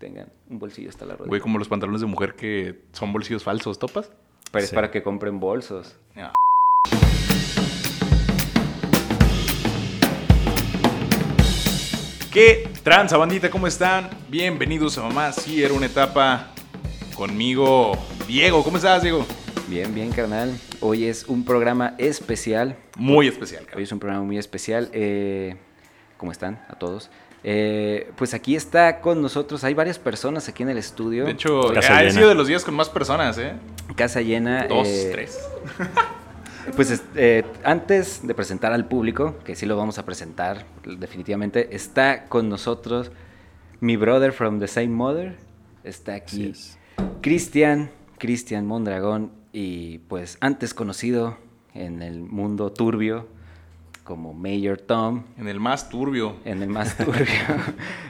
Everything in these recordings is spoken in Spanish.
tengan un bolsillo hasta la rodilla. Güey, como los pantalones de mujer que son bolsillos falsos, ¿topas? Pero es para que compren bolsos. Ah. ¿Qué tranza, bandita? ¿Cómo están? Bienvenidos a Mamá. Sí, era una etapa conmigo. Diego, ¿cómo estás, Diego? Bien, bien, carnal. Hoy es un programa especial. Muy especial, Hoy cara. es un programa muy especial. Eh, ¿Cómo están a todos? Eh, pues aquí está con nosotros. Hay varias personas aquí en el estudio. De hecho, Casa ha sido de los días con más personas, ¿eh? casa llena. Dos, eh, tres. Pues es- eh, antes de presentar al público, que sí lo vamos a presentar definitivamente, está con nosotros mi brother from the same mother. Está aquí es. Cristian, Cristian Mondragón, y pues antes conocido en el mundo turbio como Mayor Tom, En el más turbio. en el más turbio,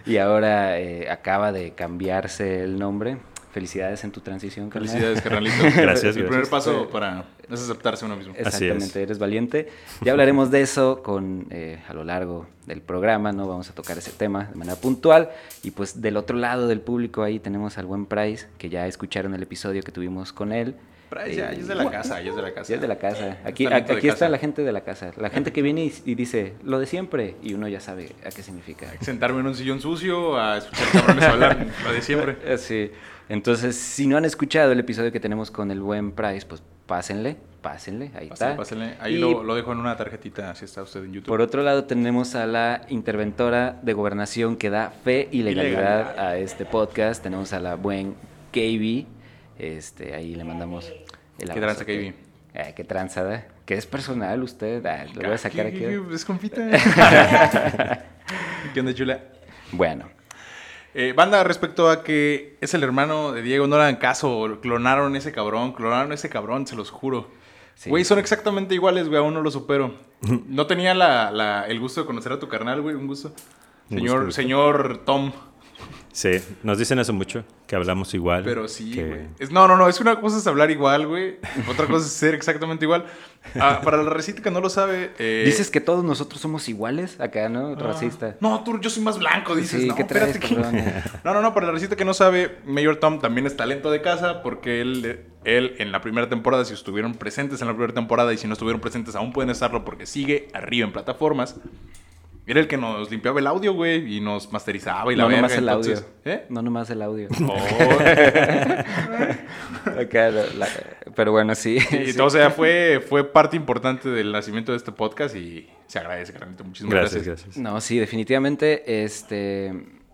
y ahora eh, acaba de cambiarse el nombre. Felicidades en tu transición, carnal. Felicidades, carnalito. Gracias, El primer paso para es aceptarse uno mismo. Así es. Exactamente, eres valiente. Ya hablaremos de eso con, eh, a lo largo del programa, ¿no? Vamos a tocar ese tema de manera puntual. Y pues del otro lado del público ahí tenemos al buen Price, que ya escucharon el episodio que tuvimos con él. Price, ya, ya es de la casa, ya es de la casa. Es de la casa. Aquí, está casa. la gente de la casa. La gente que viene y, y dice lo de siempre y uno ya sabe a qué significa. Sentarme en un sillón sucio a escuchar cabrones hablar, lo de siempre. Eh, Sí. Entonces, si no han escuchado el episodio que tenemos con el buen Price, pues pásenle, pásenle, ahí Pásale, está. pásale. Ahí Y lo, lo dejo en una tarjetita si está usted en YouTube. Por otro lado, tenemos a la interventora de gobernación que da fe y legalidad, Ilegalidad. a este podcast. Tenemos a la buen KB. Este, ahí le mandamos el ¿Qué tranza, KB? que- Eh, qué tranzada. Que es personal usted. Ah, lo voy a sacar aquí. ¿Qué- qué- Es compita. ¿Qué onda, chula? Bueno, Eh, banda, respecto a que es el hermano de Diego, no le hagan caso. Clonaron ese cabrón, clonaron ese cabrón, se los juro. Sí. Güey, son exactamente iguales, güey, aún no lo supero. No tenía la, la- el gusto de conocer a tu carnal, güey, un gusto. Señor, gusto, gusto. señor Tom. Sí, nos dicen eso mucho, que hablamos igual. Pero sí, que-. Es- No, no, no. Es una cosa es hablar igual, güey. Otra cosa es ser exactamente igual. Ah, para la recita que no lo sabe. eh, dices que todos nosotros somos iguales acá, ¿no? ah, Racista. No, tú, yo soy más blanco, dices. Sí, no, ¿qué traes, espérate, que-? No, no, no. Para la recita que no sabe, Mayor Tom también es talento de casa porque él, él en la primera temporada, si estuvieron presentes en la primera temporada y si no estuvieron presentes, aún pueden estarlo porque sigue arriba en plataformas. Era el que nos limpiaba el audio, güey, y nos masterizaba y la no verga. nomás el entonces- audio. ¿Eh? No nomás el audio. Oh. La- la- pero bueno, sí. Y sí. todo, o sea, fue, fue parte importante del nacimiento de este podcast y se agradece, carnalito. Muchísimas Gracias, gracias. gracias. No, sí, definitivamente, este...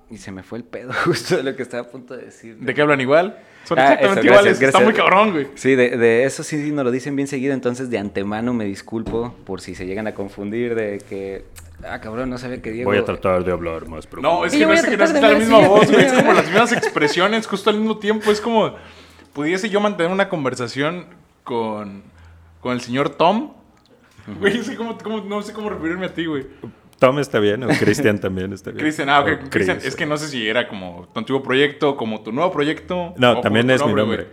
Y se me fue el pedo justo de lo que estaba a punto de decir. ¿De qué hablan igual? Son Ah, exactamente eso, iguales. gracias, Está muy cabrón, güey. Sí, de, de eso sí, sí nos lo dicen bien seguido, entonces de antemano me disculpo por si se llegan a confundir de que... Ah, cabrón, no sabía que Diego... Voy a tratar de hablar más profundo. No, es que no es que no la misma voz, güey. Es como las mismas expresiones justo al mismo tiempo. Es como... Pudiese yo mantener una conversación con, con el señor Tom. Güey, es que como- como- no sé cómo referirme a ti, güey. Tom está bien, o Cristian también está bien. Cristian, ah, ok. Cristian, es que no sé si era como tu antiguo proyecto, como tu nuevo proyecto. No, también es tu mi nombre.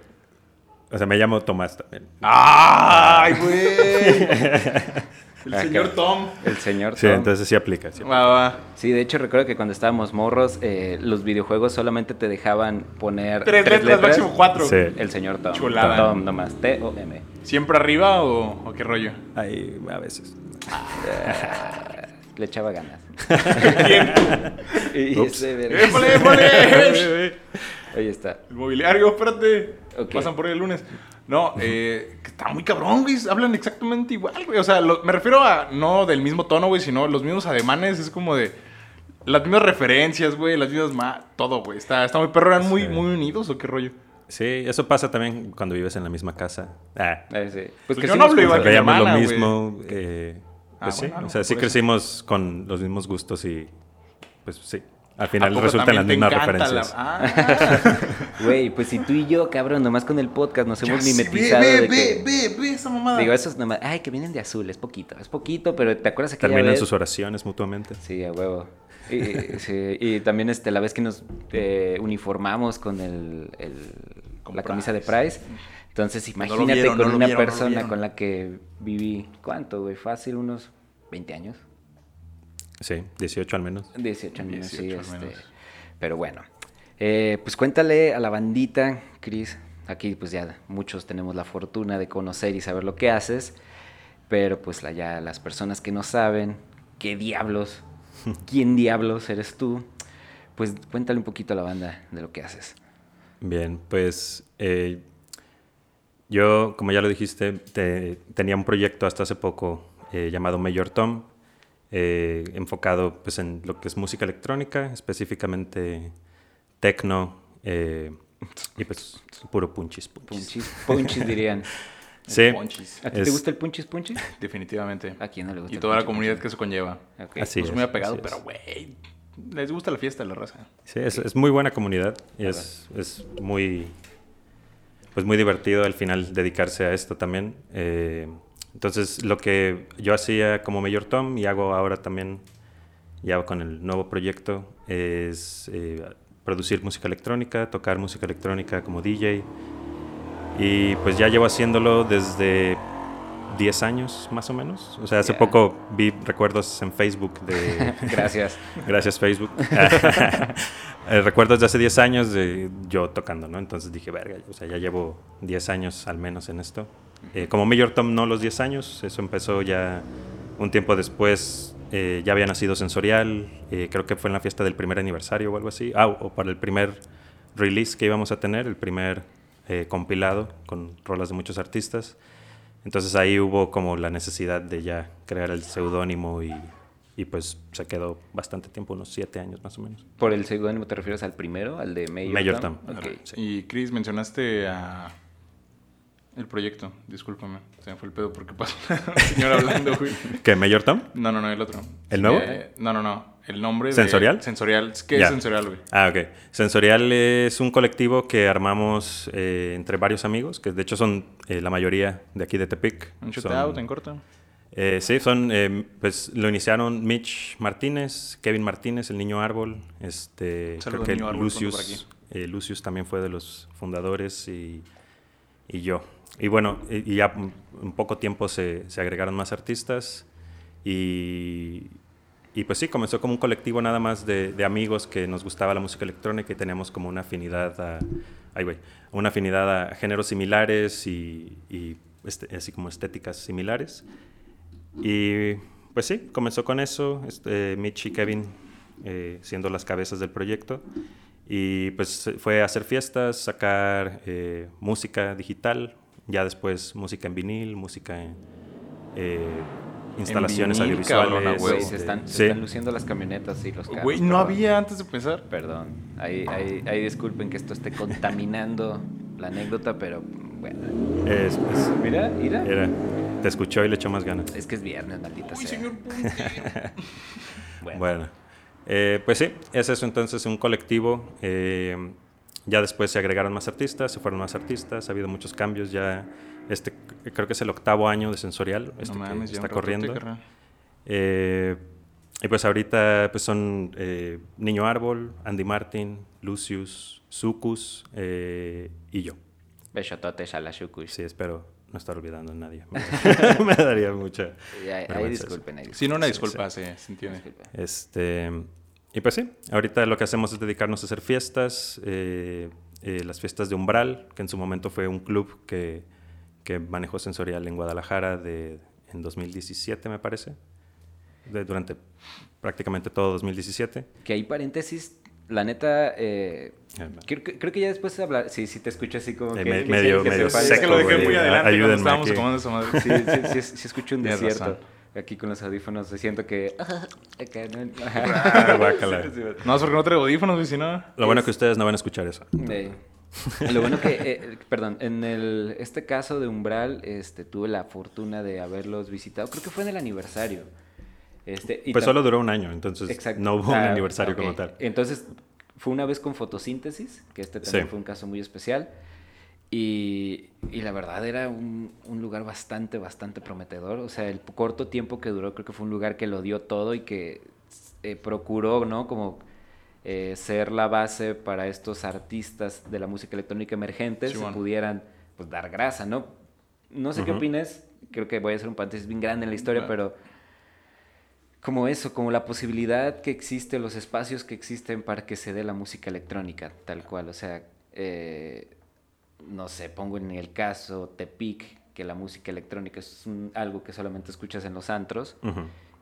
O sea, me llamo Tomás también. ¡Ay, güey! El Ah, señor Tom. El señor Sí, Tom. entonces sí aplica. sí. Va, va. Sí, de hecho recuerdo que cuando estábamos morros, eh, los videojuegos solamente te dejaban poner... Tres, letras, máximo cuatro. Sí. El señor Tom. Chulada. Tom nomás, T-O-M. ¿Siempre arriba o, o qué rollo? Ahí, a veces. Le echaba ganas. ¿Quién? y ese verga- ¡Épale, épale! Ahí está. El mobiliario, espérate. Ok. Pasan por ahí el lunes. No, eh, que está muy cabrón, güey. Hablan exactamente igual, güey. O sea, lo- me refiero a no del mismo tono, güey, sino los mismos ademanes. Es como de las mismas referencias, güey, las mismas ma todo, güey. Está, está muy perro, eran muy, Sí. muy unidos o qué rollo. Sí, eso pasa también cuando vives en la misma casa. Ah, Eh, sí. Pues que yo no hablo igual que lo mismo. eh, Ah, pues sí, bueno, o sea, sí eso. crecimos con los mismos gustos y pues sí. Al ¿A final resultan las mismas la- referencias. Ah, Güey, pues si tú y yo, cabrón, nomás con el podcast nos hemos mimetizado ve, de ve, que... ve, ve, ve esa mamada. Digo, esos nomás... Ay, que vienen de azul, es poquito, es poquito, pero ¿te acuerdas aquella Terminan vez? sus oraciones mutuamente. Sí, a huevo. Y, y- sí, y también este, la vez que nos eh, uniformamos con el, el- Con la camisa de Price. Entonces No imagínate vieron, con no una vieron, persona con la que viví, ¿cuánto, güey? Fácil, unos 20 años. Sí, 18 al menos. 18 años, sí. 18 al Este, menos. pero bueno. Eh, pues cuéntale a la bandita, Cris. Aquí pues ya muchos tenemos la fortuna de conocer y saber lo que haces, pero pues la, ya las personas que no saben, qué diablos, quién diablos eres tú, pues cuéntale un poquito a la banda de lo que haces. Bien, pues eh, yo, como ya lo dijiste, te- tenía un proyecto hasta hace poco eh, llamado Major Tom, eh, enfocado pues, en lo que es música electrónica, específicamente techno eh, y pues puro punchis. punchis. Punchis, punchis dirían. Sí. ¿A ti te gusta el punchis punchis? Definitivamente. ¿A quién no le gusta Y toda la comunidad punchis? que eso conlleva. Ok. Así No es es, muy apegado, así pero güey, les gusta la fiesta de la raza. Sí, es, es muy buena comunidad y es, es muy, pues muy divertido al final dedicarse a esto también. Eh, entonces, lo que yo hacía como Mayor Tom y hago ahora también, ya con el nuevo proyecto, es eh, producir música electrónica, tocar música electrónica como DJ. Y pues ya llevo haciéndolo desde 10 años más o menos. O sea, hace poco vi recuerdos en Facebook de... Gracias. Gracias, Facebook. Eh, Recuerdos de hace 10 años de yo tocando, ¿no? Entonces dije, verga, o sea, ya llevo 10 años al menos en esto. Eh, como Major Tom, no los 10 años, eso empezó ya un tiempo después. eh, ya había nacido Sensorial, eh, creo que fue en la fiesta del primer aniversario o algo así. Ah, o para el primer release que íbamos a tener, el primer eh, compilado con rolas de muchos artistas. Entonces ahí hubo como la necesidad de ya crear el seudónimo y, y pues se quedó bastante tiempo, unos siete años más o menos. ¿Por el seudónimo te refieres al primero, al de Mayor, Mayor Tom? Tom. Ok. Sí. Y Chris, mencionaste a el proyecto. Discúlpame, se me fue el pedo porque pasó una señora hablando, güey. ¿Qué, Mayor Tom? No, no, no, el otro. ¿El nuevo? Eh, no, no, no. El nombre de- ¿Sensorial? Sensorial. ¿Qué es Sensorial, güey? Ah, ok. Sensorial es un colectivo que armamos eh, entre varios amigos, que de hecho son eh, la mayoría de aquí de Tepic. Un shout Son- out en corto. Eh, sí, son, eh, pues lo iniciaron Mitch Martínez, Kevin Martínez, el niño árbol, este, creo que Lucius, Lucius también fue de los fundadores y, y yo. Y bueno, y, ya en poco tiempo se, se agregaron más artistas y, y pues sí, comenzó como un colectivo nada más de, de amigos que nos gustaba la música electrónica y teníamos como una afinidad a, ay, güey, una afinidad a géneros similares y, y este- así como estéticas similares. Y pues sí, comenzó con eso, este, Mitch y Kevin eh, siendo las cabezas del proyecto. Y pues fue hacer fiestas, sacar eh, música digital, ya después música en vinil, música en eh, instalaciones vinil, audiovisuales. cabrón. Güey, este, se están, se sí. están luciendo las camionetas y los carros. Güey, no había antes de empezar. Perdón, ahí, ahí, ahí disculpen que esto esté contaminando la anécdota, pero bueno. Es- es- Mira, mira. era- te escuchó y le echó más ganas. Es que es viernes, maldita Uy, sea. señor. Bueno, Bueno, eh, pues sí, es eso entonces, un colectivo. eh, ya después se agregaron más artistas, se fueron más artistas, ha habido muchos cambios. Ya, este, creo que es el octavo año de Sensorial, este no que mames, ya está corriendo. Eh, y pues ahorita pues son eh, Niño Árbol, Andy Martin, Lucius, Sucus eh, y yo. besototes a la Shukush. Sí, espero no estar olvidando a nadie. Me, daría mucha ahí, disculpen, ahí Sí, no, una Sí, disculpa, se, se entiende. disculpen. Este, y pues sí, ahorita lo que hacemos es dedicarnos a hacer fiestas, eh, eh, las fiestas de Umbral, que en su momento fue un club que, que manejó sensorial en Guadalajara de, en 2017, me parece, de- durante prácticamente todo 2017. Que hay paréntesis, la neta, eh, Eh, creo, que- creo que ya después de hablar, sí, sí te escucho así como Eh, que... me- que medio- que medio se Es que lo dejé muy adelante cuando Ayúdenme estábamos aquí. esa madre. Sí, sí, sí, sí escucho un desierto. razón. Aquí con los audífonos siento que... acá, ¿no? Ah, guácala. No, es porque no traigo audífonos, si no. Lo bueno es que ustedes no van a escuchar eso. Eh, lo bueno que, eh, perdón, en el, este caso de Umbral, este, tuve la fortuna de haberlos visitado. Creo que fue en el aniversario. Este, y Pues solo duró un año, entonces Exacto. no hubo un Ah, aniversario como tal. Entonces, fue una vez con fotosíntesis, que este también Sí. fue un caso muy especial. Y, y la verdad era un, un lugar bastante, bastante prometedor. O sea, el corto tiempo que duró, creo que fue un lugar que lo dio todo y que eh, procuró, ¿no? Como eh, ser la base para estos artistas de la música electrónica emergentes Sí, se pudieran pues, dar grasa, ¿no? No sé qué Ujú. opines, creo que voy a hacer un paréntesis bien grande en la historia, pero como eso, como la posibilidad que existe, los espacios que existen para que se dé la música electrónica, tal cual. O sea, eh, no sé, pongo en el caso Tepic, que la música electrónica es algo que solamente escuchas en los antros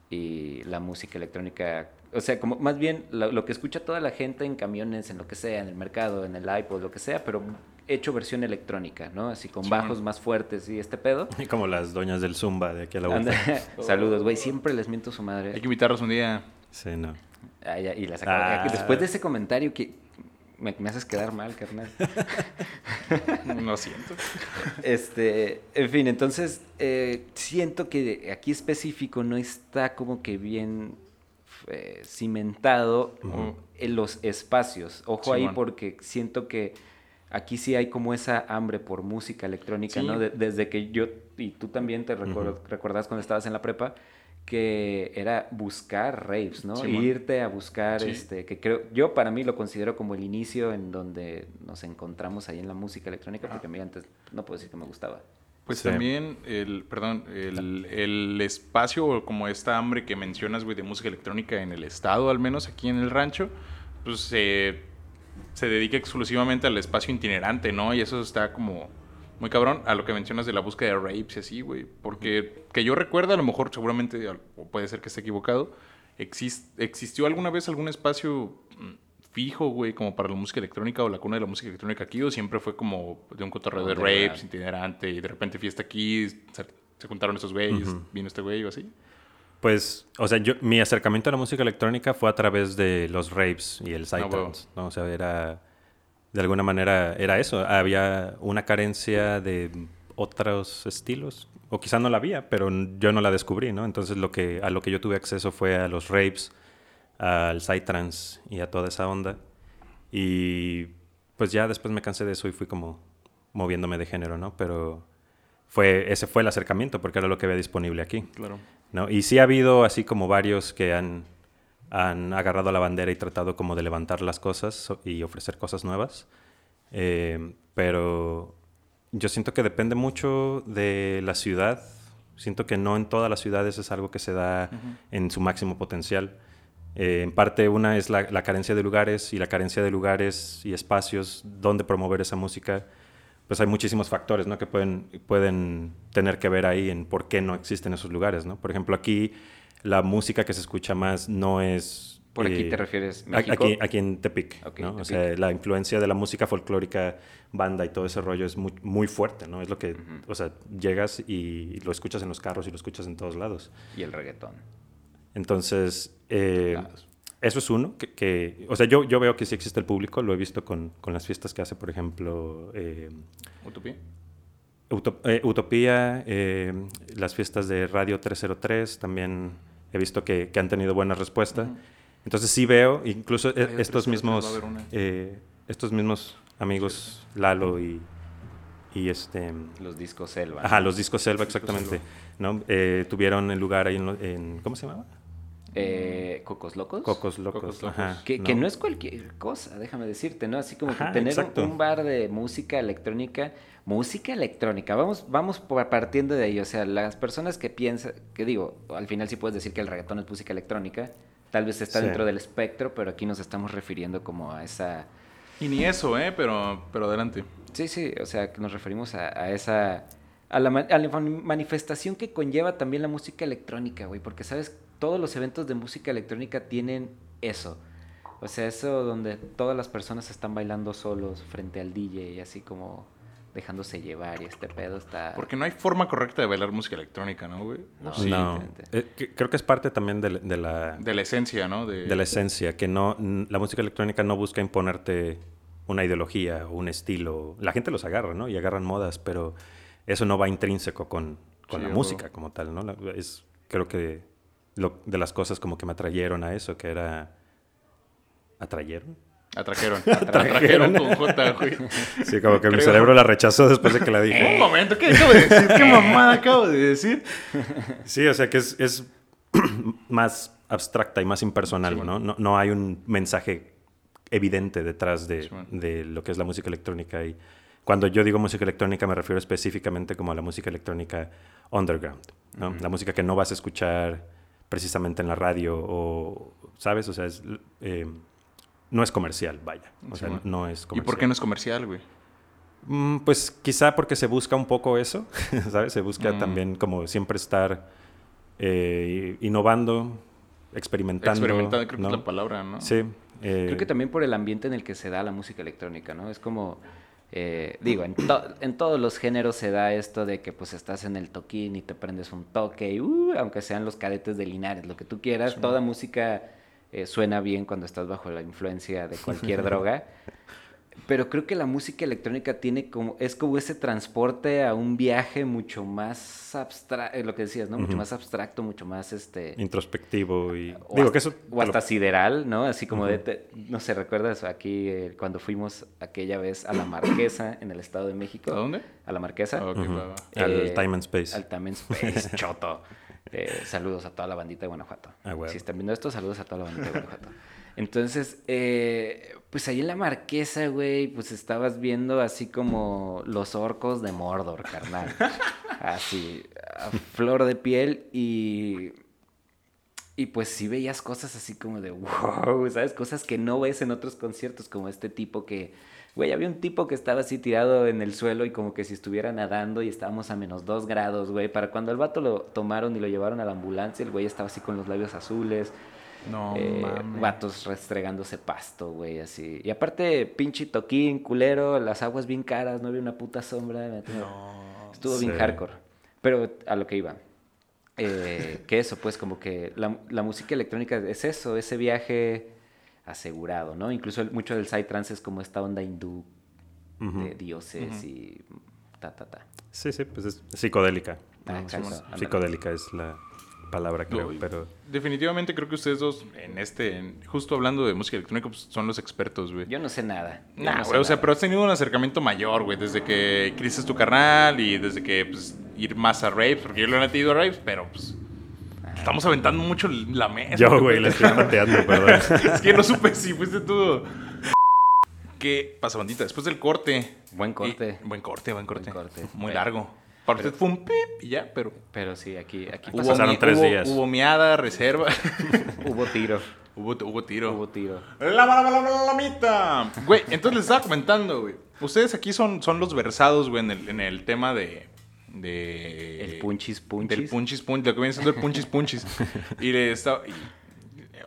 y la música electrónica, o sea, como más bien lo, que escucha toda la gente en camiones, en lo que sea, en el mercado, en el iPod, lo que sea, pero hecho versión electrónica, ¿no? Así con bajos más fuertes y este pedo. Y como las doñas del Zumba de aquí a la vuelta. Saludos, güey, siempre les miento su madre. Hay que invitarlos un día. Sí, no. Ah, y las ah. Después de ese comentario que me, me haces quedar mal, carnal. Lo siento. Este, en fin, entonces eh, siento que aquí específico no está como que bien eh, cimentado en los espacios. Ojo ahí porque siento que aquí sí hay como esa hambre por música electrónica, ¿no? desde que yo, y tú también te recuerdas cuando estabas en la prepa, que era buscar raves, ¿no? Irte a buscar, este, que creo, yo para mí lo considero como el inicio en donde nos encontramos ahí en la música electrónica, porque a mí antes no puedo decir que me gustaba. Pues también el, perdón, el, el, espacio, como esta hambre que mencionas, güey, de música electrónica en el estado, al menos aquí en el rancho, pues se dedica exclusivamente al espacio itinerante, ¿no? Y eso está como muy cabrón a lo que mencionas de la búsqueda de rapes y así, güey. Porque que yo recuerda, a lo mejor seguramente, o puede ser que esté equivocado, ¿existió alguna vez algún espacio mm, fijo, güey, como para la música electrónica o la cuna de la música electrónica aquí? ¿O siempre fue como de un cotorreo de rapes, itinerante, y de repente fiesta aquí, se, juntaron estos güeyes, vino este güey o así? Pues, o sea, yo, mi acercamiento a la música electrónica fue a través de los rapes y el ah, psytrance, ¿no? O sea, era de alguna manera era eso. Había una carencia de otros estilos, o quizá no la había, pero yo no la descubrí, ¿no? Entonces lo que, a lo que yo tuve acceso fue a los rapes, al psytrance y a toda esa onda. Y pues ya después me cansé de eso y fui como moviéndome de género, ¿no? Pero fue, ese fue el acercamiento porque era lo que había disponible aquí. Claro. ¿no? Y sí ha habido así como varios que han han agarrado la bandera y tratado como de levantar las cosas y ofrecer cosas nuevas. Eh, pero yo siento que depende mucho de la ciudad. Siento que no en todas las ciudades es algo que se da en su máximo potencial. Eh, en parte una es la, carencia de lugares y la carencia de lugares y espacios donde promover esa música. Pues hay muchísimos factores ¿no? que pueden, pueden tener que ver ahí en por qué no existen esos lugares. ¿no? Por ejemplo, aquí la música que se escucha más no es... ¿Por aquí te eh, refieres? ¿México? Aquí, aquí en Tepic, O sea, la influencia de la música folclórica, banda y todo ese rollo es muy, muy fuerte, ¿no? Es lo que, o sea, llegas y lo escuchas en los carros y lo escuchas en todos lados. Y el reggaetón. Entonces, eh, eso es uno, que, o sea, yo, yo veo que sí existe el público, lo he visto con, con las fiestas que hace, por ejemplo... Eh, ¿Utopía? Utopía, las fiestas de Radio 303 también he visto que, que han tenido buena respuesta. Entonces sí veo, incluso estos mismos, eh, estos mismos amigos, Lalo y, y este... Los discos Selva. Ajá, los discos Selva, exactamente. ¿no? Eh, tuvieron el lugar ahí en, ¿Cómo se llamaba? Eh, Cocos Locos. Cocos Locos. Ajá, que, no. es cualquier cosa, déjame decirte, ¿no? Así como que tener un, bar de música electrónica, música electrónica, vamos, vamos partiendo de ahí, o sea, las personas que piensan, que digo, al final sí puedes decir que el reggaetón es música electrónica, tal vez está dentro del espectro, pero aquí nos estamos refiriendo como a esa... Y ni eso, ¿eh? Pero, pero adelante. Sí, sí, o sea, que nos referimos a, a esa... A la, a la manifestación que conlleva también la música electrónica, güey, porque sabes todos los eventos de música electrónica tienen eso. O sea, eso donde todas las personas están bailando solos frente al DJ y así como dejándose llevar y este pedo está... Porque no hay forma correcta de bailar música electrónica, ¿no, güey? No, sí, eh, creo que es parte también de, la... De la esencia, ¿no? De... de... la esencia, que no... La música electrónica no busca imponerte una ideología o un estilo. La gente los agarra, ¿no? Y agarran modas, pero eso no va intrínseco con, con la música como tal, ¿no? Es, creo que de las cosas como que me atrayeron a eso, que era... ¿Atrayeron? Atrajeron. Atrajeron con J, güey. Sí, como que mi cerebro la rechazó después de que la dije. Un momento, ¿qué acabo de decir? ¿Qué mamada acabo de decir? Sí, o sea que es, es más abstracta y más impersonal, ¿no? ¿no? ¿no? hay un mensaje evidente detrás de, de, lo que es la música electrónica. Y cuando yo digo música electrónica me refiero específicamente como a la música electrónica underground, ¿no? La música que no vas a escuchar precisamente en la radio o, ¿sabes? O sea, es, eh, no es comercial, vaya. O Sí, sea, bueno. no es ¿Y comercial. por qué no es comercial, güey? Mm, Pues quizá porque se busca un poco eso, ¿sabes? Se busca Mm. también como siempre estar eh, innovando, experimentando. Experimentando, creo que es la palabra, ¿no? Sí. eh, Creo que también por el ambiente en el que se da la música electrónica, ¿no? Es como, eh, digo, en, to- en todos los géneros se da esto de que pues estás en el toquín y te prendes un toque, y, uh, aunque sean los cadetes de Linares, lo que tú quieras, toda música eh, suena bien cuando estás bajo la influencia de cualquier droga. Pero creo que la música electrónica tiene como, es como ese transporte a un viaje mucho más abstracto, lo que decías, ¿no? Mucho más abstracto, mucho más este... introspectivo y... O digo hasta, que eso... o lo- sideral, ¿no? Así como de, Ujú. te- no sé, ¿recuerdas aquí eh, cuando fuimos aquella vez a La Marquesa en el Estado de México? ¿A dónde? A La Marquesa. Ah. Al Eh, Time and Space. Al Time and Space, choto. Eh, saludos a toda la bandita de Guanajuato. Ah. Si están viendo esto, saludos a toda la bandita de Guanajuato. Entonces, eh, pues ahí en la Marquesa, güey, pues estabas viendo así como los orcos de Mordor, carnal. Así, a flor de piel y... Y pues sí veías cosas así como de wow, ¿sabes? Cosas que no ves en otros conciertos, como este tipo que, güey, había un tipo que estaba así tirado en el suelo y como que si estuviera nadando y estábamos a menos dos grados, güey. Para cuando el vato lo tomaron y lo llevaron a la ambulancia, el güey estaba así con los labios azules, No, eh, mames. vatos restregándose pasto, güey, así. Y aparte, pinche toquín, culero, las aguas bien caras, no había una puta sombra. me- Estuvo bien hardcore. Pero a lo que iba. Eh, que eso, pues, como que la, la música electrónica es eso, ese viaje asegurado, ¿no? Incluso el- mucho del psytrance es como esta onda hindú de dioses Ujú. y ta, ta, ta. Sí, sí, pues es psicodélica. Ah, ¿no? exacto. Psicodélica es la palabra, creo, pero... Definitivamente creo que ustedes dos, en este, en- justo hablando de música electrónica, pues son los expertos, güey. Yo no sé nada. Nah, no sé güey, o sea, nada. pero has tenido un acercamiento mayor, güey, desde que Chris es tu carnal y desde que, pues, ir más a raves, porque yo lo he ido a raves, pero, pues, estamos aventando mucho la mesa. Yo, güey, le estoy pateando, perdón. es que no supe si fuiste tú. ¿Qué pasa, bandita? Después del corte. Buen corte. y- buen corte, buen corte. Buen corte. Muy largo. Para usted fue un pip y ya, pero... Pero sí, aquí, aquí Hubo, Pasaron mi- tres hubo- días. Hubo miada, reserva. hubo tiro. hubo, hubo tiro. Hubo tiro. La, la, la, la, la, la mitad. Güey, entonces les estaba comentando, güey. Ustedes aquí son, son los versados, güey, en el, en el tema de. de El punchis punchis. Del punchis punchis, lo que viene siendo el punchis punchis. y le estaba. y,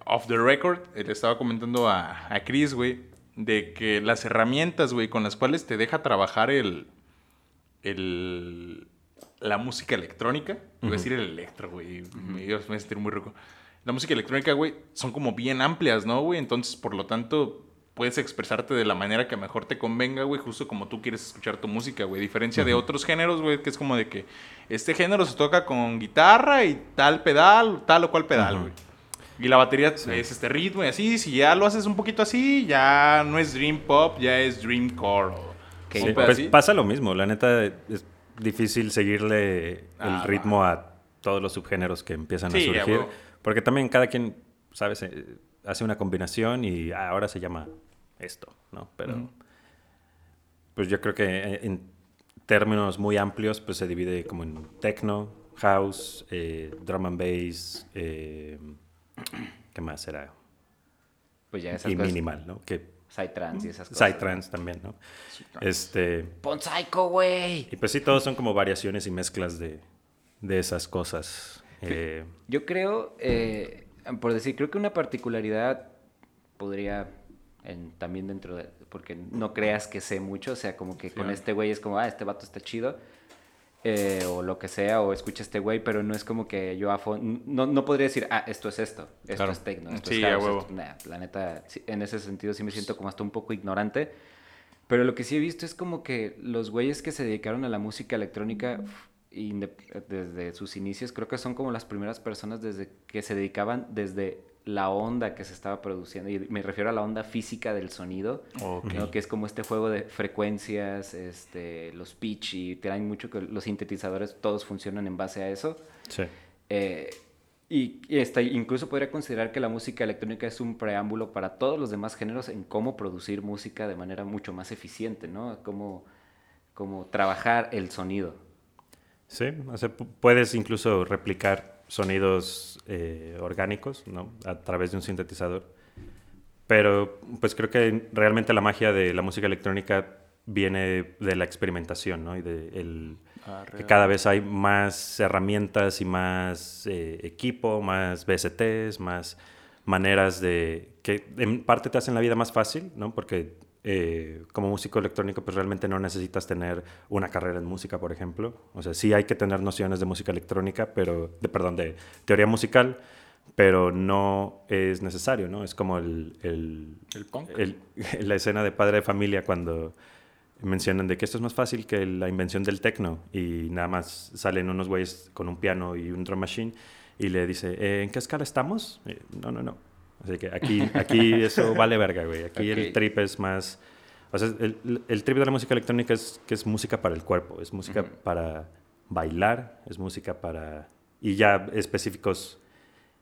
off the record, eh, le estaba comentando a, a Chris, güey, de que las herramientas, güey, con las cuales te deja trabajar el. El la música electrónica, voy a decir el electro, güey, me iba a sentir muy rico. La música electrónica, güey, son como bien amplias, ¿no, güey? Entonces, por lo tanto, puedes expresarte de la manera que mejor te convenga, güey, justo como tú quieres escuchar tu música, güey. Diferencia de otros géneros, güey, que es como de que este género se toca con guitarra y tal pedal, tal o cual pedal, güey. Y la batería es este ritmo y así. Si ya lo haces un poquito así, ya no es dream pop, ya es dream core. Sí, pues pedacito. pasa lo mismo, la neta es difícil seguirle el Ah, ritmo a todos los subgéneros que empiezan Sí, a surgir, huevo. porque también cada quien, sabes, Eh, hace una combinación y ah, ahora se llama esto, ¿no? Pero pues yo creo que eh, en términos muy amplios pues se divide como en techno, house, eh, drum and bass, eh, ¿qué más será? Pues ya esas Y cosas. minimal, ¿no? Que Psytrance y esas cosas. Psytrance también, ¿no? Este Pon Psycho, güey. Y pues sí, todos son como variaciones y mezclas de, de esas cosas. Eh, Yo creo, eh, por decir, creo que una particularidad podría, en- también dentro de, porque no creas que sé mucho, o sea, como que con este güey es como, ah, este vato está chido, eh, o lo que sea, o escucha este güey, pero no es como que yo a no, no podría decir, ah, esto es esto, esto Claro. es techno, esto Sí, es house, huevo. esto- nah, la neta, en ese sentido sí me siento como hasta un poco ignorante, pero lo que sí he visto es como que los güeyes que se dedicaron a la música electrónica desde sus inicios, creo que son como las primeras personas desde que se dedicaban desde la onda que se estaba produciendo, y me refiero a la onda física del sonido. ¿no? que es como este juego de frecuencias, este, los pitch, y traen mucho que los sintetizadores todos funcionan en base a eso. sí. Eh, y, y incluso podría considerar que la música electrónica es un preámbulo para todos los demás géneros en cómo producir música de manera mucho más eficiente, ¿no? Cómo, cómo trabajar el sonido. Sí, o sea, pu- puedes incluso replicar sonidos eh, orgánicos, ¿no? A través de un sintetizador. Pero pues creo que realmente la magia de la música electrónica viene de la experimentación, ¿no? Y de el, que cada vez hay más herramientas y más eh, equipo, más VSTs, más maneras de que en parte te hacen la vida más fácil, ¿no? Porque eh, como músico electrónico pues realmente no necesitas tener una carrera en música, por ejemplo. O sea, sí hay que tener nociones de música electrónica, pero, de, perdón, de teoría musical, pero no es necesario, ¿no? Es como el... El, el punk. la escena de Padre de Familia cuando mencionan de que esto es más fácil que la invención del techno y nada más salen unos güeyes con un piano y un drum machine y le dice, eh, ¿en qué escala estamos? no, no, no. Así que aquí, aquí eso vale verga, güey. Aquí el trip es más... O sea, el, el, trip de la música electrónica es que es música para el cuerpo, es música para bailar, es música para... Y ya específicos...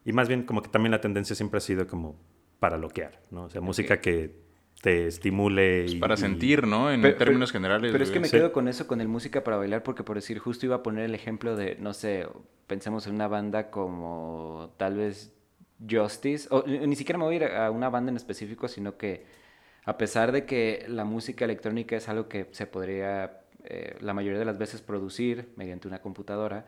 Y más bien como que también la tendencia siempre ha sido como para loquear, ¿no? O sea, música que te estimule. Pues para sentir, ¿no? En términos generales. Pero es que me quedo con eso, con el música para bailar, porque por decir, justo iba a poner el ejemplo de, no sé, pensemos en una banda como tal vez Justice, o ni siquiera me voy a ir a una banda en específico, sino que a pesar de que la música electrónica es algo que se podría eh, la mayoría de las veces producir mediante una computadora,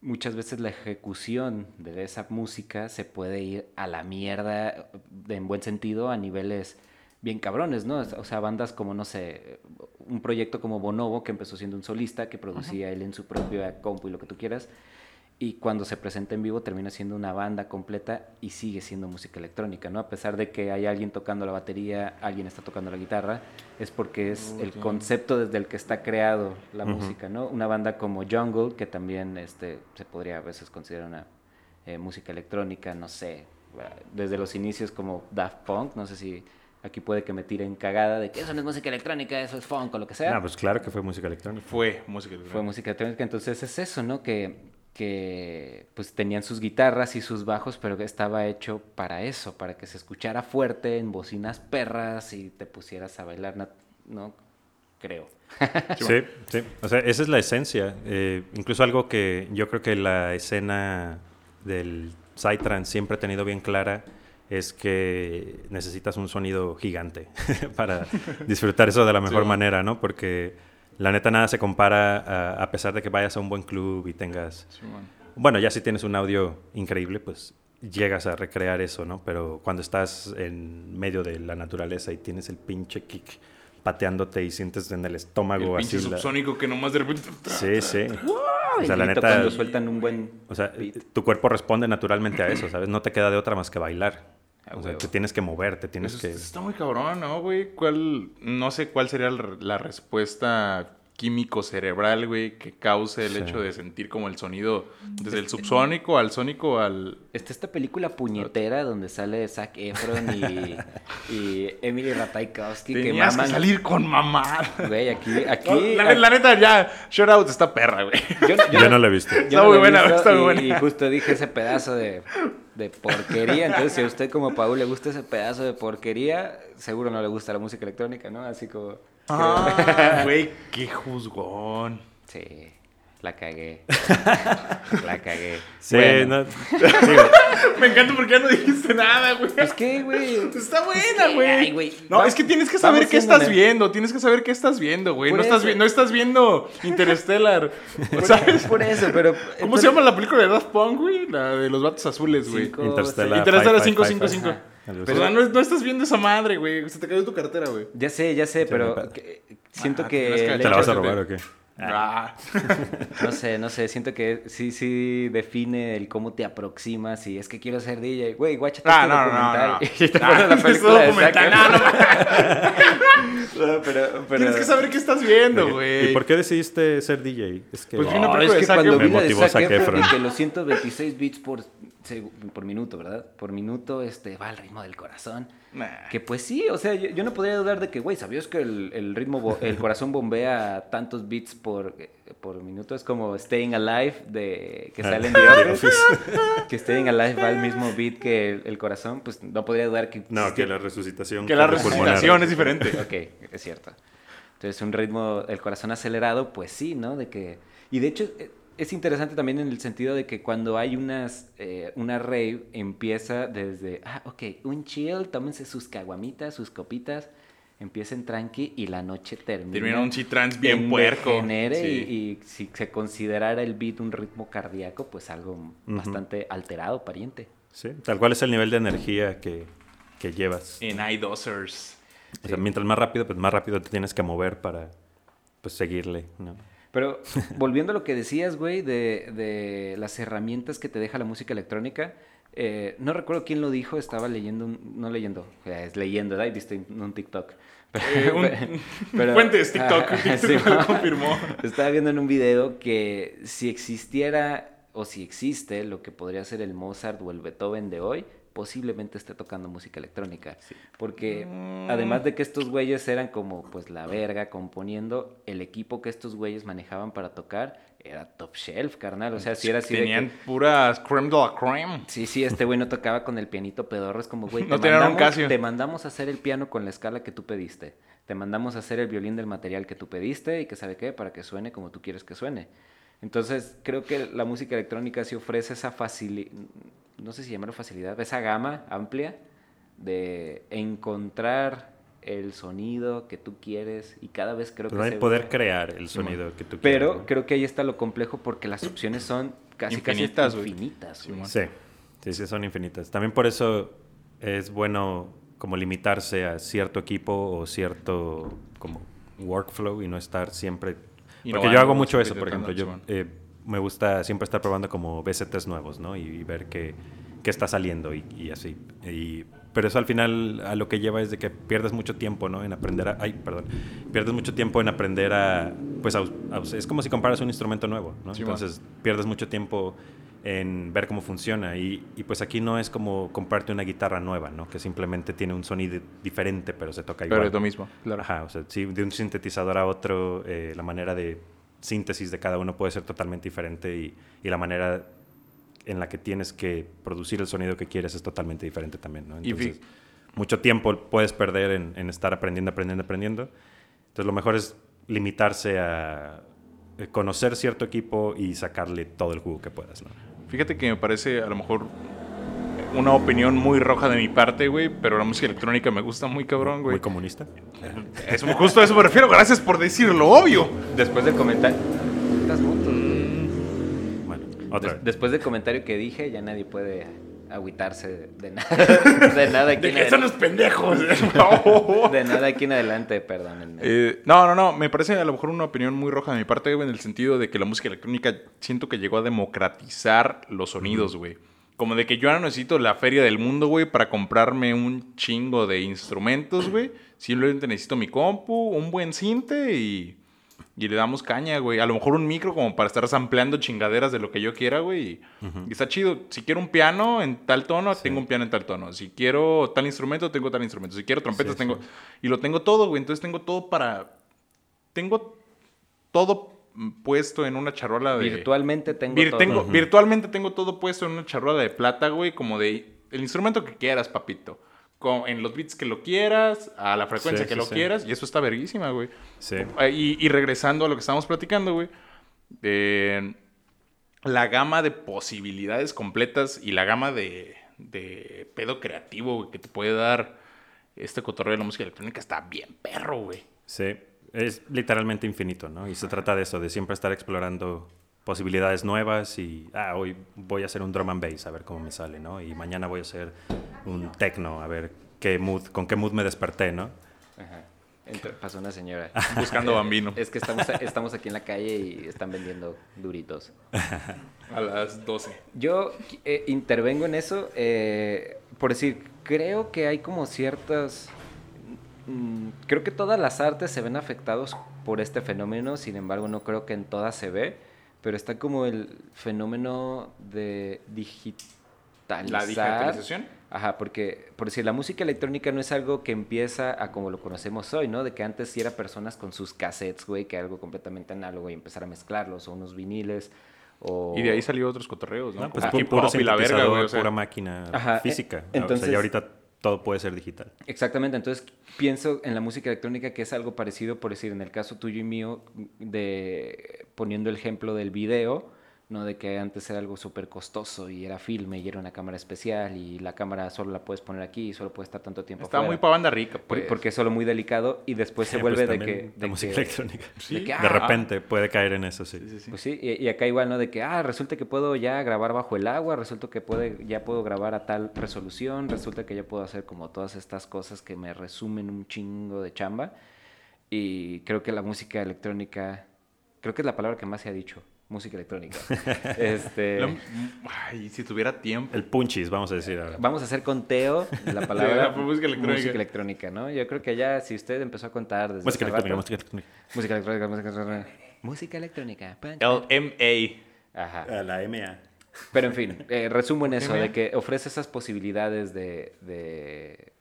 muchas veces la ejecución de esa música se puede ir a la mierda, en buen sentido, a niveles bien cabrones, ¿no? O sea, bandas como, no sé, un proyecto como Bonobo, que empezó siendo un solista, que producía él en su propia compu y lo que tú quieras, y cuando se presenta en vivo termina siendo una banda completa y sigue siendo música electrónica, ¿no? A pesar de que hay alguien tocando la batería, alguien está tocando la guitarra, es porque es el concepto desde el que está creado la música, ¿no? Una banda como Jungle, que también este, se podría a veces considerar una eh, música electrónica, no sé, desde los inicios como Daft Punk, no sé si aquí puede que me tiren cagada de que eso no es música electrónica, eso es funk o lo que sea. No, pues claro que fue música electrónica. Fue música electrónica. Fue música electrónica, entonces es eso, ¿no? Que que pues tenían sus guitarras y sus bajos, pero que estaba hecho para eso, para que se escuchara fuerte en bocinas perras y te pusieras a bailar, ¿no? Creo. Sí, sí. O sea, esa es la esencia. Eh, incluso algo que yo creo que la escena del Psytrance siempre ha tenido bien clara es que necesitas un sonido gigante para disfrutar eso de la mejor manera, ¿no? Porque la neta nada se compara a, pesar de que vayas a un buen club y tengas... bueno. ya si tienes un audio increíble, pues llegas a recrear eso, ¿no? Pero cuando estás en medio de la naturaleza y tienes el pinche kick pateándote y sientes en el estómago el pinche subsónico que nomás de repente... Sí, sí. o sea, la neta... Cuando sueltan un buen... O sea, tu cuerpo responde naturalmente a eso, ¿sabes? No te queda de otra más que bailar. Ah, o sea, te tienes que moverte, tienes que... Está muy cabrón, ¿no, güey? ¿Cuál... No sé cuál sería la respuesta químico cerebral, güey, que cause el hecho de sentir como el sonido desde el subsónico al sónico al... Está esta película puñetera donde sale Zac Efron y, y Emily Ratajkowski que maman... que salir con mamá. Güey, aquí... aquí la, neta, ya, Shout Out está perra, güey. Yo, no la he visto. Está muy buena, está muy buena. Y justo dije ese pedazo de, de porquería. Entonces, si a usted como Paul le gusta ese pedazo de porquería, seguro no le gusta la música electrónica, ¿no? Así como... Ah, güey, qué juzgón. Sí, la cagué. la cagué. Sí, no, Me encanta porque ya no dijiste nada, güey. Es que, güey. Está buena, güey. no, es que tienes que saber qué estás viendo. Tienes que saber qué estás viendo, güey. No estás, no estás viendo Interstellar. ¿Sabes? Por eso, pero. ¿Cómo se llama la película de Daft Punk, güey? La de los vatos azules, güey. Interstellar. Interstellar 555. Pero no, no, estás viendo esa madre, güey. Se te cayó tu cartera, güey. Ya sé, ya sé, pero siento ah, que... ¿Te la vas a robar o qué? Ah. no sé, no sé, siento que sí, sí define el cómo te aproximas y es que quiero ser DJ. Güey, guáchate ah, no, documental. No, no. Y te ah, la película documental. no, pero, pero... Tienes que saber qué estás viendo, güey. ¿Y por qué decidiste ser DJ? Es que, pues no, es que cuando vi la de Zac Efron, que los 126 beats por por minuto, ¿verdad? Por minuto este, va al ritmo del corazón. Que pues sí, o sea, yo, no podría dudar de que, güey, ¿sabías que el, el ritmo, el corazón bombea tantos beats por, por minuto? Es como Staying Alive, de, que sale en The Office. que Staying Alive va al mismo beat que el, corazón, pues no podría dudar que... No, que la resucitación... Que la resucitación es diferente. ok, es cierto. Entonces, un ritmo, el corazón acelerado, pues sí, ¿no? De que... Y de hecho, es interesante también en el sentido de que cuando hay unas, eh, una rave empieza desde, ah, ok, un chill, tómense sus caguamitas, sus copitas, empiecen tranqui y la noche termina. Termina un chitrans bien en puerco. degenere Sí. y, y si se considerara el beat un ritmo cardíaco, pues algo bastante alterado, pariente. Sí, tal cual es el nivel de energía que, que llevas. En iDosers. O sea, mientras más rápido, pues más rápido te tienes que mover para pues seguirle, ¿no? Pero volviendo a lo que decías, güey, de, de las herramientas que te deja la música electrónica, eh, no recuerdo quién lo dijo, estaba leyendo, un- no leyendo, eh, es leyendo, ¿verdad? Y viste un TikTok. Eh, un- Pero- Fuentes, TikTok. TikTok sí, lo confirmó. Estaba viendo en un video que si existiera o si existe lo que podría ser el Mozart o el Beethoven de hoy, posiblemente esté tocando música electrónica. Porque Mm. además de que estos güeyes eran como pues la verga componiendo, el equipo que estos güeyes manejaban para tocar era top shelf, carnal. O sea, si era así de que- Tenían puras creme de la creme. Sí, sí, este güey no tocaba con el pianito pedorro, es como, güey, te, No tenían un mandamos, Casio. te mandamos a hacer el piano con la escala que tú pediste. Te mandamos a hacer el violín del material que tú pediste y que sabe qué, para que suene como tú quieres que suene. Entonces, creo que la música electrónica sí ofrece esa facilidad, no sé si llamarlo facilidad, esa gama amplia de encontrar el sonido que tú quieres y cada vez creo Pero que hay se poder crear el sonido que tú quieras. Pero ¿no? creo que ahí está lo complejo porque las opciones son casi Infinitas, casi infinitas. güey. Sí, sí, sí, son infinitas. También por eso es bueno como limitarse a cierto equipo o cierto como workflow y no estar siempre... Porque yo hago mucho eso, por ejemplo. Yo eh, me gusta siempre estar probando como BCTs nuevos, ¿no? Y, y ver qué, qué está saliendo y, y así. Y, pero eso al final a lo que lleva es de que pierdes mucho tiempo, ¿no? En aprender a... Ay, perdón. Pierdes mucho tiempo en aprender a... Pues a a es como si comparas un instrumento nuevo, ¿no? Sí, Entonces pierdes mucho tiempo en ver cómo funciona y, y pues aquí no es como comprarte una guitarra nueva, ¿no? Que simplemente tiene un sonido diferente pero se toca igual. Pero es lo mismo, claro. Ajá, o sea, sí, de un sintetizador a otro, eh, la manera de síntesis de cada uno puede ser totalmente diferente y, y la manera en la que tienes que producir el sonido que quieres es totalmente diferente también, ¿no? Y Entonces, mucho tiempo puedes perder en, en estar aprendiendo, aprendiendo, aprendiendo. Entonces, lo mejor es limitarse a conocer cierto equipo y sacarle todo el jugo que puedas, ¿no? Fíjate que me parece a lo mejor una opinión muy roja de mi parte, güey, pero la música electrónica me gusta muy cabrón, güey. Muy comunista. Es justo a eso me refiero, gracias por decir lo obvio. Después del comentario. Motos. Bueno, otra Des- vez. después del comentario que dije, ya nadie puede agüitarse de nada. De nada aquí De en que son los adelante. pendejos. De nada aquí en adelante, perdónenme. Eh, no, no, no. Me parece a lo mejor una opinión muy roja de mi parte, güey, en el sentido de que la música electrónica siento que llegó a democratizar los sonidos, güey. Como de que yo ahora necesito la feria del mundo, güey, para comprarme un chingo de instrumentos, güey. Simplemente necesito mi compu, un buen cinte y, y le damos caña, güey. A lo mejor un micro como para estar sampleando chingaderas de lo que yo quiera, güey. Y, y está chido. Si quiero un piano en tal tono, tengo un piano en tal tono. Si quiero tal instrumento, tengo tal instrumento. Si quiero trompetas, Sí, tengo... sí. Y lo tengo todo, güey. Entonces tengo todo para... Tengo todo puesto en una charola de... Virtualmente tengo Vir- todo. tengo- Virtualmente tengo todo puesto en una charola de plata, güey. Como de... El instrumento que quieras, papito. Con, en los beats que lo quieras, a la frecuencia Sí, que sí, lo sí. quieras. Y eso está verguísima, güey. Sí. Eh, Y, y regresando a lo que estábamos platicando, güey. eh, la gama de posibilidades completas y la gama de, de pedo creativo güey, que te puede dar este cotorreo de la música electrónica está bien perro, güey. Sí, es literalmente infinito, ¿no? Y se trata de eso, de siempre estar explorando posibilidades nuevas y, ah, hoy voy a hacer un drum and bass, a ver cómo me sale, ¿no? Y mañana voy a hacer un techno, a ver qué mood, con qué mood me desperté, ¿no? Ajá. Pasó una señora. Buscando bambino. Es que estamos, estamos aquí en la calle y están vendiendo duritos. A las 12. Yo eh, intervengo en eso eh, por decir, creo que hay como ciertas... mm, creo que todas las artes se ven afectados por este fenómeno, sin embargo no creo que en todas se ve, pero está como el fenómeno de digitalizar. ¿La digitalización? Ajá, porque por decir, la música electrónica no es algo que empieza a como lo conocemos hoy, ¿no? De que antes sí era personas con sus cassettes, güey, que era algo completamente análogo y empezar a mezclarlos, o unos viniles, o... Y de ahí salió otros cotorreos, ¿no? No, pues hip puro y la verga, güey. o sea, pura máquina Ajá, eh, física. o sea, entonces- y ahorita todo puede ser digital. Exactamente, entonces pienso en la música electrónica que es algo parecido, por decir, en el caso tuyo y mío, de poniendo el ejemplo del video, ¿no? De que antes era algo súper costoso y era filme y era una cámara especial y la cámara solo la puedes poner aquí y solo puede estar tanto tiempo Estaba muy afuera, para banda rica, pues. Porque es solo muy delicado y después se vuelve Pues de que... de música que- electrónica. de que, De ah, repente puede caer en eso, sí. Sí, sí, sí. Pues sí, y, y acá igual, ¿no? De que, ah, resulta que puedo ya grabar bajo el agua, resulta que puede, ya puedo grabar a tal resolución, resulta que ya puedo hacer como todas estas cosas que me resumen un chingo de chamba. Y creo que la música electrónica, creo que es la palabra que más se ha dicho, música electrónica. este, La- Ay, si tuviera tiempo. El punchis, vamos a decir ahora. Vamos a hacer conteo de la palabra la música electrónica. música electrónica, ¿no? Yo creo que ya, si usted empezó a contar desde Música electrónica, rato- música electrónica. música electrónica, música electrónica, música electrónica. pan, El MA. Ajá. A la MA. Pero en fin, eh, resumo en eso, de que ofrece esas posibilidades de, de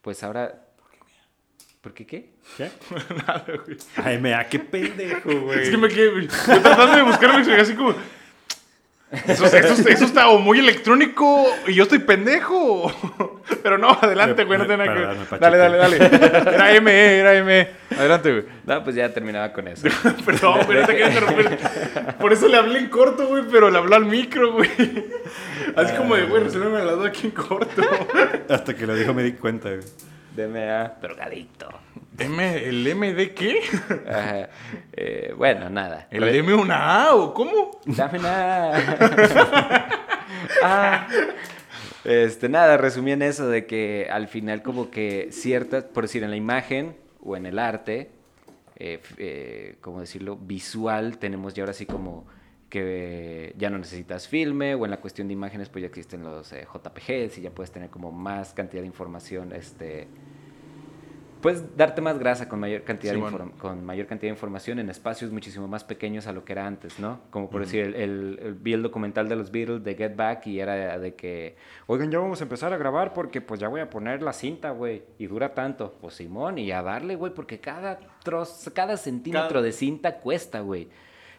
pues ahora, ¿por qué qué? ¿Qué? Nada, güey. AMA, qué pendejo, güey. Es que me quedé. Yo tratando de buscarme explicación así como. Eso, eso, eso está o muy electrónico y yo estoy pendejo. Pero no, adelante, güey, no Me- tiene nada que me Dale, dale, dale. Era ME, era ME. Adelante, güey. No, pues ya terminaba con eso. Perdón, güey, no te quería interrumpir. Por eso le hablé en corto, güey, pero le habló al micro, güey. Así como de, güey, resuélveme la duda aquí en corto. Hasta que lo dijo me di cuenta, güey. DMA, drogadicto. M, ¿El MD qué? Ajá. Eh, bueno, nada. ¿El M una A o cómo? Dame nada. Ah. Este, nada, resumí en eso de que al final como que ciertas, por decir, en la imagen o en el arte, eh, eh, ¿cómo decirlo? Visual, tenemos ya ahora sí como que ya no necesitas filme o en la cuestión de imágenes pues ya existen los eh, JPGs y ya puedes tener como más cantidad de información, este... Puedes darte más grasa con mayor cantidad de con mayor cantidad de información en espacios muchísimo más pequeños a lo que era antes, ¿no? Como por decir, el, el- el- vi el documental de los Beatles de Get Back y era de que, oigan, ya vamos a empezar a grabar porque pues ya voy a poner la cinta, güey, y dura tanto. Pues Simón, y a darle, güey, porque cada trozo, cada centímetro Cada- de cinta cuesta, güey.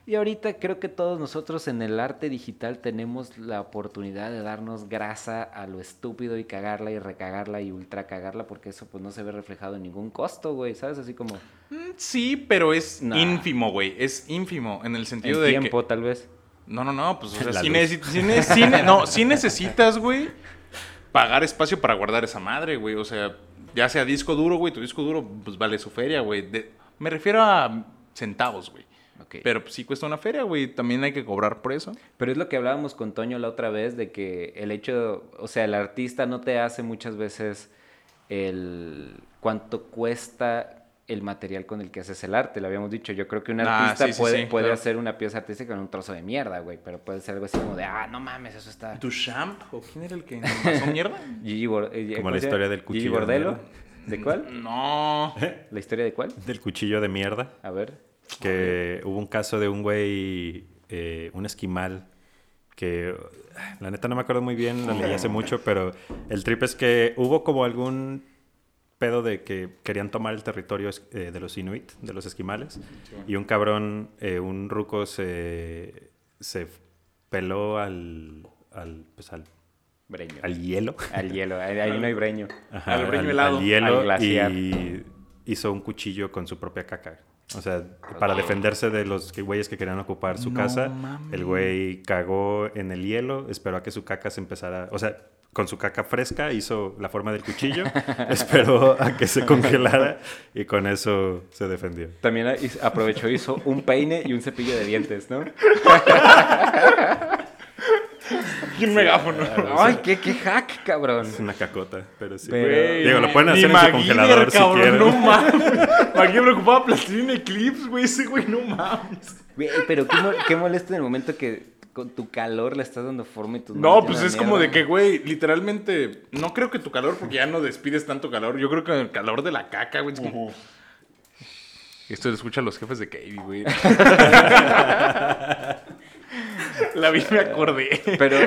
Y ahorita creo que todos nosotros en el arte digital tenemos la oportunidad de darnos grasa a lo estúpido y cagarla y recagarla y ultra cagarla porque eso pues no se ve reflejado en ningún costo, güey, ¿sabes? Así como Mm, Sí, pero es Nah. ínfimo, güey. Es ínfimo en el sentido en de tiempo que... tal vez. No, no, no, pues o sea, sí, necesitas, sí ne- sí ne- no, sí necesitas, güey, pagar espacio para guardar esa madre, güey. O sea, ya sea disco duro, güey, tu disco duro, pues vale su feria, güey. De- Me refiero a centavos, güey. Pero pues, sí cuesta una feria, güey. También hay que cobrar por eso. Pero es lo que hablábamos con Toño la otra vez, de que el hecho, o sea, el artista no te hace muchas veces el cuánto cuesta el material con el que haces el arte, lo habíamos dicho. Yo creo que un Ah, artista sí, puede, sí, puede claro. hacer una pieza artística con un trozo de mierda, güey, pero puede ser algo así como de, ah, no mames, eso está... ¿Duchamp? ¿O quién era el que pasó mierda? Gigi Bor- eh, Como ¿cómo la historia del Gigi cuchillo de Bordello. ¿De cuál? No. ¿La historia de cuál? Del cuchillo de mierda. A ver. Que hubo un caso de un güey, eh, un esquimal, que la neta no me acuerdo muy bien, la leí hace mucho, pero el trip es que hubo como algún pedo de que querían tomar el territorio eh, de los inuit, de los esquimales, y un cabrón, eh, un ruco se, se peló al, al, pues al, Breño. al hielo. Al hielo, ahí no hay breño. Ajá, Al breño helado. hielo Al glaciar. y hizo un cuchillo con su propia caca. O sea, para defenderse de los güeyes que querían ocupar su No casa, mames. el güey cagó en el hielo, esperó a que su caca se empezara, o sea, con su caca fresca hizo la forma del cuchillo, esperó a que se congelara y con eso se defendió. También aprovechó, hizo un peine y un cepillo de dientes, ¿no? Y un megáfono. Ay, qué, qué hack, cabrón. Es una cacota, pero sí. Pero- Güey, Digo, lo pueden hacer en su congelador si quieren. No mames. MacGyver ocupaba plastilina Eclipse, güey. Ese güey, no mames. Güey, pero qué, mo- qué molesto en el momento que con tu calor le estás dando forma y tus No, pues es como de mierda. que, güey, literalmente, no creo que tu calor, porque ya no despides tanto calor. Yo creo que el calor de la caca, güey. es como- Esto lo escuchan los jefes de Katie, güey. la vi y me acordé. Pero,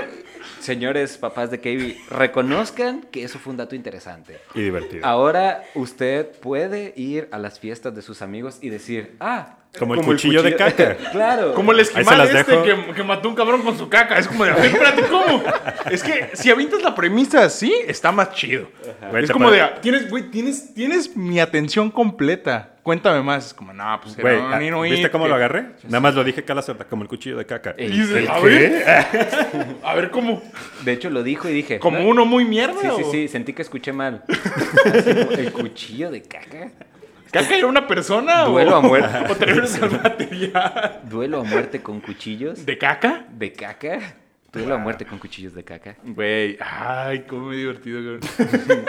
señores papás de KB, reconozcan que eso fue un dato interesante. Y divertido. Ahora usted puede ir a las fiestas de sus amigos y decir, ah, Como el cuchillo de caca. claro. Como el esquimal este que, que mató un cabrón con su caca. Es como de, a ver, espérate, ¿cómo? Es que si avientas la premisa así, está más chido. Güey, Es como de, tienes, güey, tienes, tienes mi atención completa. cuéntame más. Es como, no, pues Güey, era ah, ¿viste cómo que- lo agarré? Nada más lo dije calaceta, como el cuchillo de caca. Y dices, ¿El a qué? ver, a ver cómo, De hecho, lo dijo y dije. como uno muy mierda. Sí, sí, o- sí, sentí que escuché mal. El cuchillo de caca. ¿Caca era una persona Duelo o, a muerte. o refieres al material? Duelo a muerte con cuchillos ¿De caca? de caca. Duelo a muerte con cuchillos de caca. Güey, ay, cómo me he divertido. güey.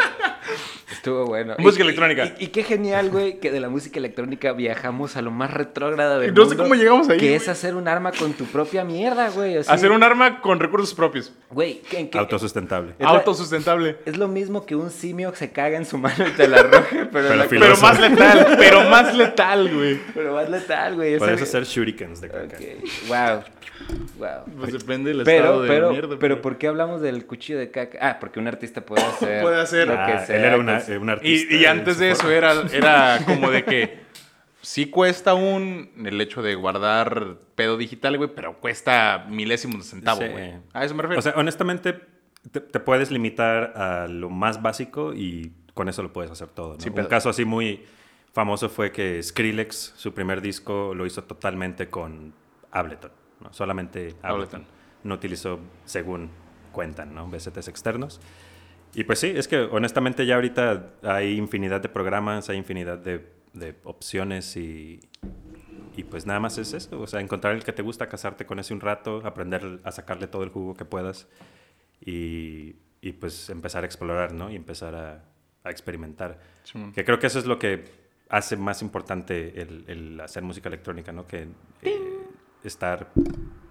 Estuvo bueno. Música Y- electrónica. Y, y qué genial, güey, que de la música electrónica viajamos a lo más retrógrada del No sé mundo, cómo llegamos ahí, Que güey. es hacer un arma con tu propia mierda, güey. así. Hacer un arma con recursos propios. Güey, ¿qué- en qué- Autosustentable. Es la- Autosustentable. Es lo mismo que un simio se caga en su mano y te la arroje, pero, la- más letal, pero más letal, güey. pero más letal, güey. Puedes hacer shurikens de caca. Wow. Wow. Pues depende del Pero, de pero, mierda. pero, ¿por qué hablamos del cuchillo de caca? Ah, porque un artista puede hacer. Puede hacer. lo que Ah, sea. él era una- eh, un artista. Y, antes de eso era, era como de que sí cuesta un el hecho de guardar pedo digital, güey, pero cuesta milésimos de centavo, Sí. güey. A eso me refiero. O sea, honestamente, te, te puedes limitar a lo más básico y con eso lo puedes hacer todo. ¿no? Sí, Un pero- caso así muy famoso fue que Skrillex, su primer disco, lo hizo totalmente con Ableton. ¿no? Solamente Ableton. Ableton. No utilizó, según cuentan, ¿no? VSTs externos. Y pues sí, es que honestamente ya ahorita hay infinidad de programas, hay infinidad de, de opciones y, y pues nada más es eso. O sea, encontrar el que te gusta, casarte con ese un rato, aprender a sacarle todo el jugo que puedas y, y, pues empezar a explorar, ¿no? Y empezar a, a experimentar. Que creo que eso es lo que hace más importante el, el hacer música electrónica, ¿no? Que eh, estar...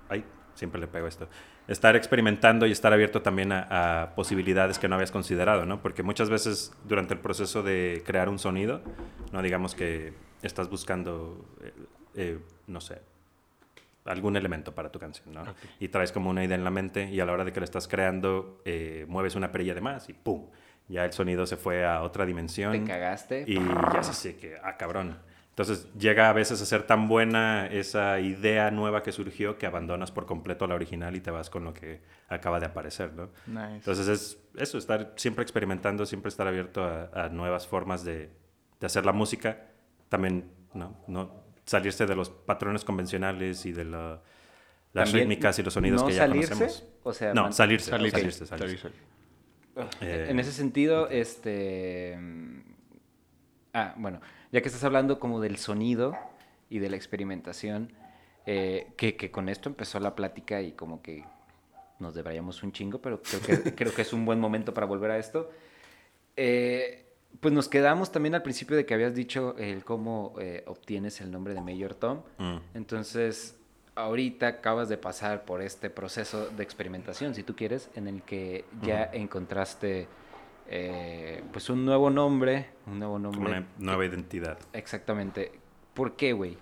Ay, siempre le pego esto. Estar experimentando y estar abierto también a, a posibilidades que no habías considerado, ¿no? Porque muchas veces durante el proceso de crear un sonido, ¿no? Digamos que estás buscando, eh, eh, no sé, algún elemento para tu canción, ¿no? Y traes como una idea en la mente y a la hora de que lo estás creando, eh, mueves una perilla de más y ¡pum! Ya el sonido se fue a otra dimensión. Te cagaste. Y ya se sé que, ah, cabrón. Entonces llega a veces a ser tan buena esa idea nueva que surgió que abandonas por completo la original y te vas con lo que acaba de aparecer, ¿no? Nice. Entonces es eso, estar siempre experimentando, siempre estar abierto a, a nuevas formas de, de hacer la música. También, ¿no? no salirse de los patrones convencionales y de la- las También, rítmicas y los sonidos ¿no que ya salirse? conocemos. O sea, no, salirse, Salirse. salirse, salirse. Salirse. Eh, En ese sentido, este... Ah, bueno, ya que estás hablando como del sonido y de la experimentación, eh, que, que con esto empezó la plática y como que nos debrayamos un chingo, pero creo que, creo que es un buen momento para volver a esto. Eh, pues nos quedamos también al principio de que habías dicho el cómo eh, obtienes el nombre de Mayor Tom. Mm. Entonces, ahorita acabas de pasar por este proceso de experimentación, si tú quieres, en el que ya encontraste eh, pues un nuevo nombre, un nuevo nombre. una nueva identidad. Exactamente. ¿Por qué, güey?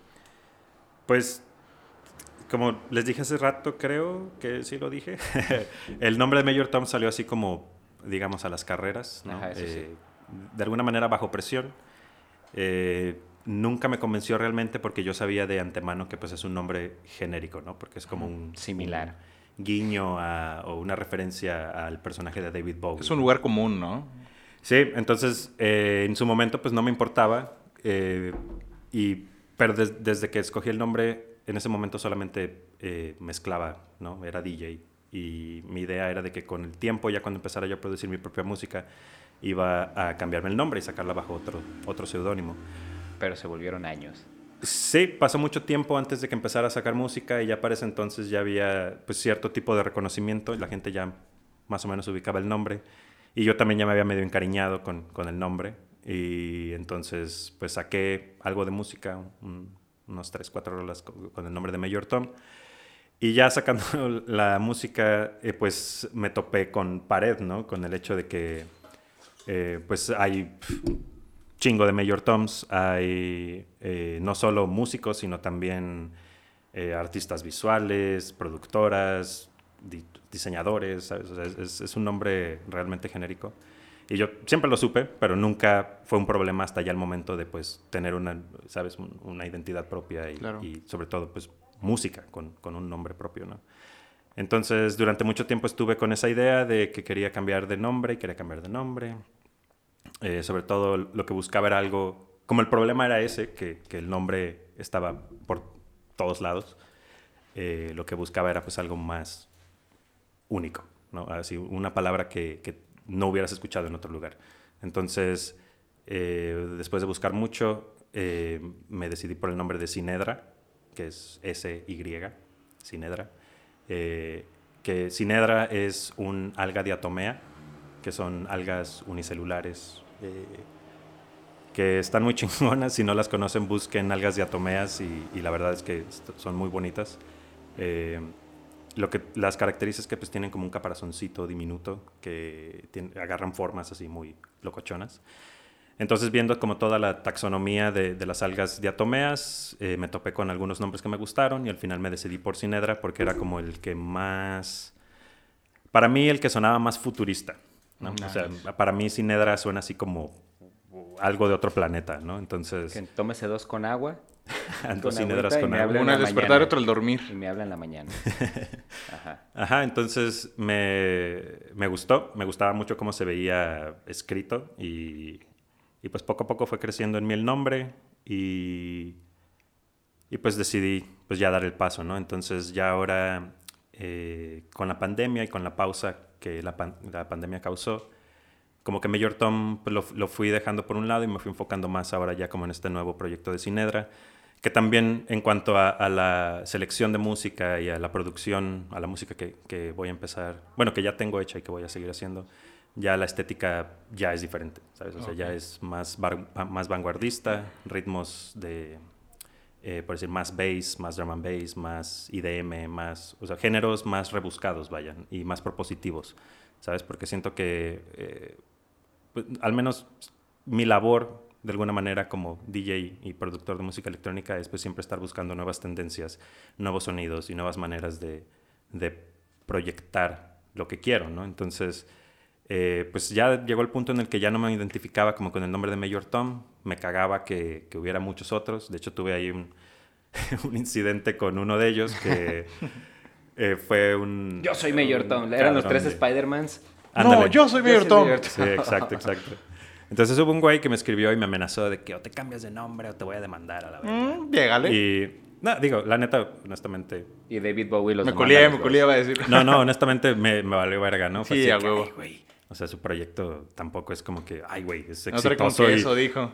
Pues, como les dije hace rato, creo que sí lo dije, el nombre de Major Tom salió así como, digamos, a las carreras, ¿no? Ajá, eso sí. Eh, de alguna manera bajo presión. Eh, nunca me convenció realmente porque yo sabía de antemano que pues es un nombre genérico, ¿no? Porque es como un... Similar. un guiño a- o una referencia al personaje de David Bowie. Es un lugar común, ¿no? Sí, entonces eh, en su momento pues no me importaba, eh, y, pero des- desde que escogí el nombre, en ese momento solamente eh, mezclaba, ¿no? Era DJ. Y mi idea era de que con el tiempo, ya cuando empezara yo a producir mi propia música, iba a cambiarme el nombre y sacarla bajo otro, otro seudónimo. Pero se volvieron años. Sí, pasó mucho tiempo antes de que empezara a sacar música y ya para ese entonces ya había pues, cierto tipo de reconocimiento y la gente ya más o menos ubicaba el nombre. Y yo también ya me había medio encariñado con, con el nombre. Y entonces pues saqué algo de música, un- unos 3, 4 rolas con, el nombre de Mayor Tom. Y ya sacando la música, eh, pues me topé con pared, ¿no? Con el hecho de que eh, pues hay chingo de Major Toms, hay eh, no solo músicos, sino también eh, artistas visuales, productoras, di- diseñadores, ¿sabes? O sea, es, un nombre realmente genérico. Y yo siempre lo supe, pero nunca fue un problema hasta ya el momento de pues tener una, ¿sabes? Un- una identidad propia y, Claro. y sobre todo pues música con, con un nombre propio, ¿no? Entonces, durante mucho tiempo estuve con esa idea de que quería cambiar de nombre y quería cambiar de nombre. Eh, sobre todo lo que buscaba era algo como el problema era ese, que, que el nombre estaba por todos lados, eh, lo que buscaba era pues algo más único, ¿no? Así, una palabra que, que no hubieras escuchado en otro lugar. Entonces, eh, después de buscar mucho, me decidí por el nombre de Sinedra, que es S-Y, Sinedra. Que Sinedra es un alga diatomea, que son algas unicelulares, eh, que están muy chingonas. Si no las conocen, busquen algas diatomeas y, y la verdad es que son muy bonitas. Eh, lo que las características es que pues tienen como un caparazoncito diminuto que agarran formas así muy locochonas. Entonces, viendo como toda la taxonomía de, las algas diatomeas, eh, me topé con algunos nombres que me gustaron y al final me decidí por Sinedra porque era como el que más, para mí, el que sonaba más futurista. ¿No? O sea, Nice. para mí Sinedra suena así como algo de otro planeta, ¿no? Entonces, Que tómese dos con agua con Sinedras con agua. Una al despertar, mañana. otra al dormir. y me habla en la mañana. Ajá. Ajá, entonces me, me gustó, me gustaba mucho cómo se veía escrito y, y pues poco a poco fue creciendo en mí el nombre y, y pues decidí pues ya dar el paso, ¿no? Entonces ya ahora eh, con la pandemia y con la pausa que la, pan- la pandemia causó, como que Major Tom lo, lo fui dejando por un lado y me fui enfocando más ahora ya como en este nuevo proyecto de Sinedra, que también en cuanto a, a la selección de música y a la producción, a la música que, que voy a empezar, bueno, que ya tengo hecha y que voy a seguir haciendo, ya la estética ya es diferente, ¿sabes? O sea, ya es más, más vanguardista, ritmos de, eh, por decir, más bass, más drum and bass, más IDM, más, o sea, géneros más rebuscados, vayan, y más propositivos, ¿sabes? Porque siento que, eh, pues, al menos mi labor, de alguna manera, como DJ y productor de música electrónica, es pues siempre estar buscando nuevas tendencias, nuevos sonidos y nuevas maneras de, de proyectar lo que quiero, ¿no? Entonces, eh, pues ya llegó el punto en el que ya no me identificaba como con el nombre de Major Tom, me cagaba que, que hubiera muchos otros, de hecho tuve ahí un, un incidente con uno de ellos que eh, fue un... Yo soy Mayor Tom. Eran los tres de- Spider-Mans. No, yo soy Yo Mayor Tom. Mayor Sí, exacto, exacto. Entonces hubo un güey que me escribió y me amenazó de que o te cambias de nombre o te voy a demandar a la verga. Mm, llégale. Y, no, digo, la neta, honestamente... Y David Bowie los me demanda colía, me colía, va a decir. No, no, honestamente me, me valió verga, ¿no? Fue Sí, así a que, huevo. "Ay, güey". O sea, su proyecto tampoco es como que, ay, güey, es No exitoso y- queso, dijo.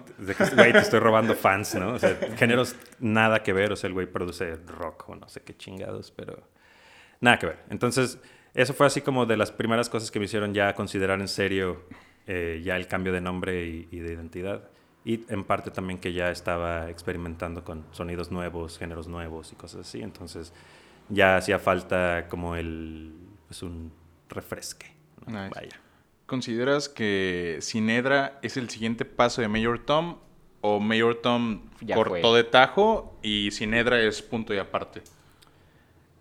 güey, te estoy robando fans, ¿no? O sea, géneros nada que ver. O sea, el güey produce rock o no sé qué chingados, pero nada que ver. Entonces, eso fue así como de las primeras cosas que me hicieron ya considerar en serio eh, ya el cambio de nombre y, y de identidad. Y en parte también que ya estaba experimentando con sonidos nuevos, géneros nuevos y cosas así. Entonces, ya hacía falta como el, pues un refresque. ¿no? Nice. Vaya. ¿Consideras que Sinedra es el siguiente paso de Mayor Tom? ¿O Mayor Tom Ya cortó fue. de tajo y Sinedra es punto y aparte?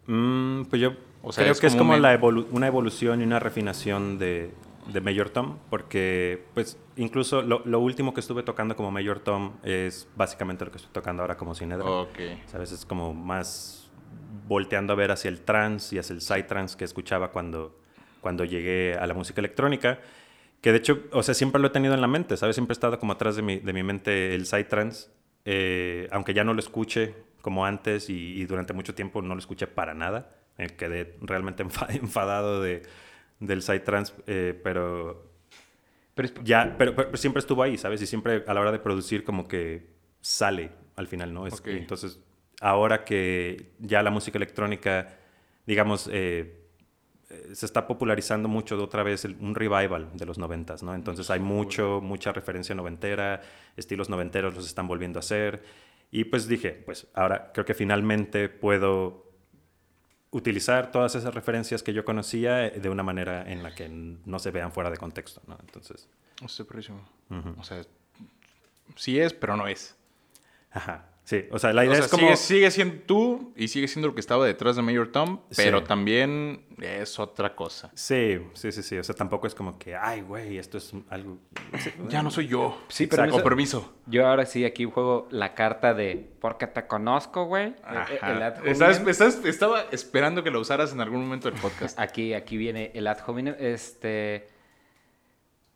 Mm, pues yo O sea, creo es que es como un- la evolu- una evolución y una refinación de, de Major Tom, porque pues incluso lo, lo último que estuve tocando como Major Tom es básicamente lo que estoy tocando ahora como Sinedra. Ok. ¿Sabes? Es como más volteando a ver hacia el trance y hacia el psytrance que escuchaba cuando, cuando llegué a la música electrónica. Que de hecho, o sea, siempre lo he tenido en la mente, ¿sabes? Siempre ha estado como atrás de mi, de mi mente el psytrance. eh, aunque ya no lo escuche como antes y, y durante mucho tiempo no lo escuché para nada. eh, quedé realmente enfa- enfadado de, del psytrance, eh, pero Pero es- ya, pero, pero siempre estuvo ahí, ¿sabes? Y siempre a la hora de producir como que sale al final, ¿no? Es, Ok. Entonces, ahora que ya la música electrónica, digamos, eh, se está popularizando mucho de otra vez el- un revival de los noventas, ¿no? Entonces hay mucho, mucha referencia noventera, estilos noventeros los están volviendo a hacer. Y pues dije, pues ahora creo que finalmente puedo utilizar todas esas referencias que yo conocía eh, de una manera en la que no se vean fuera de contexto, ¿no? Entonces, Está perrísimo. Ujú. O sea, sí es, pero no es. ajá. Sí, o sea, la idea O sea, es como... sigue, sigue siendo tú y sigue siendo lo que estaba detrás de Mayor Tom, pero Sí. también es otra cosa. Sí, sí, sí, sí. O sea, tampoco es como que, ay, güey, esto es algo... Sí, Ya no soy yo. Sí, pero Con permiso. Yo ahora sí aquí juego la carta de porque te conozco, güey. El ad Estás- estás- estaba esperando que lo usaras en algún momento del podcast. Aquí, aquí viene el ad hominem. Este.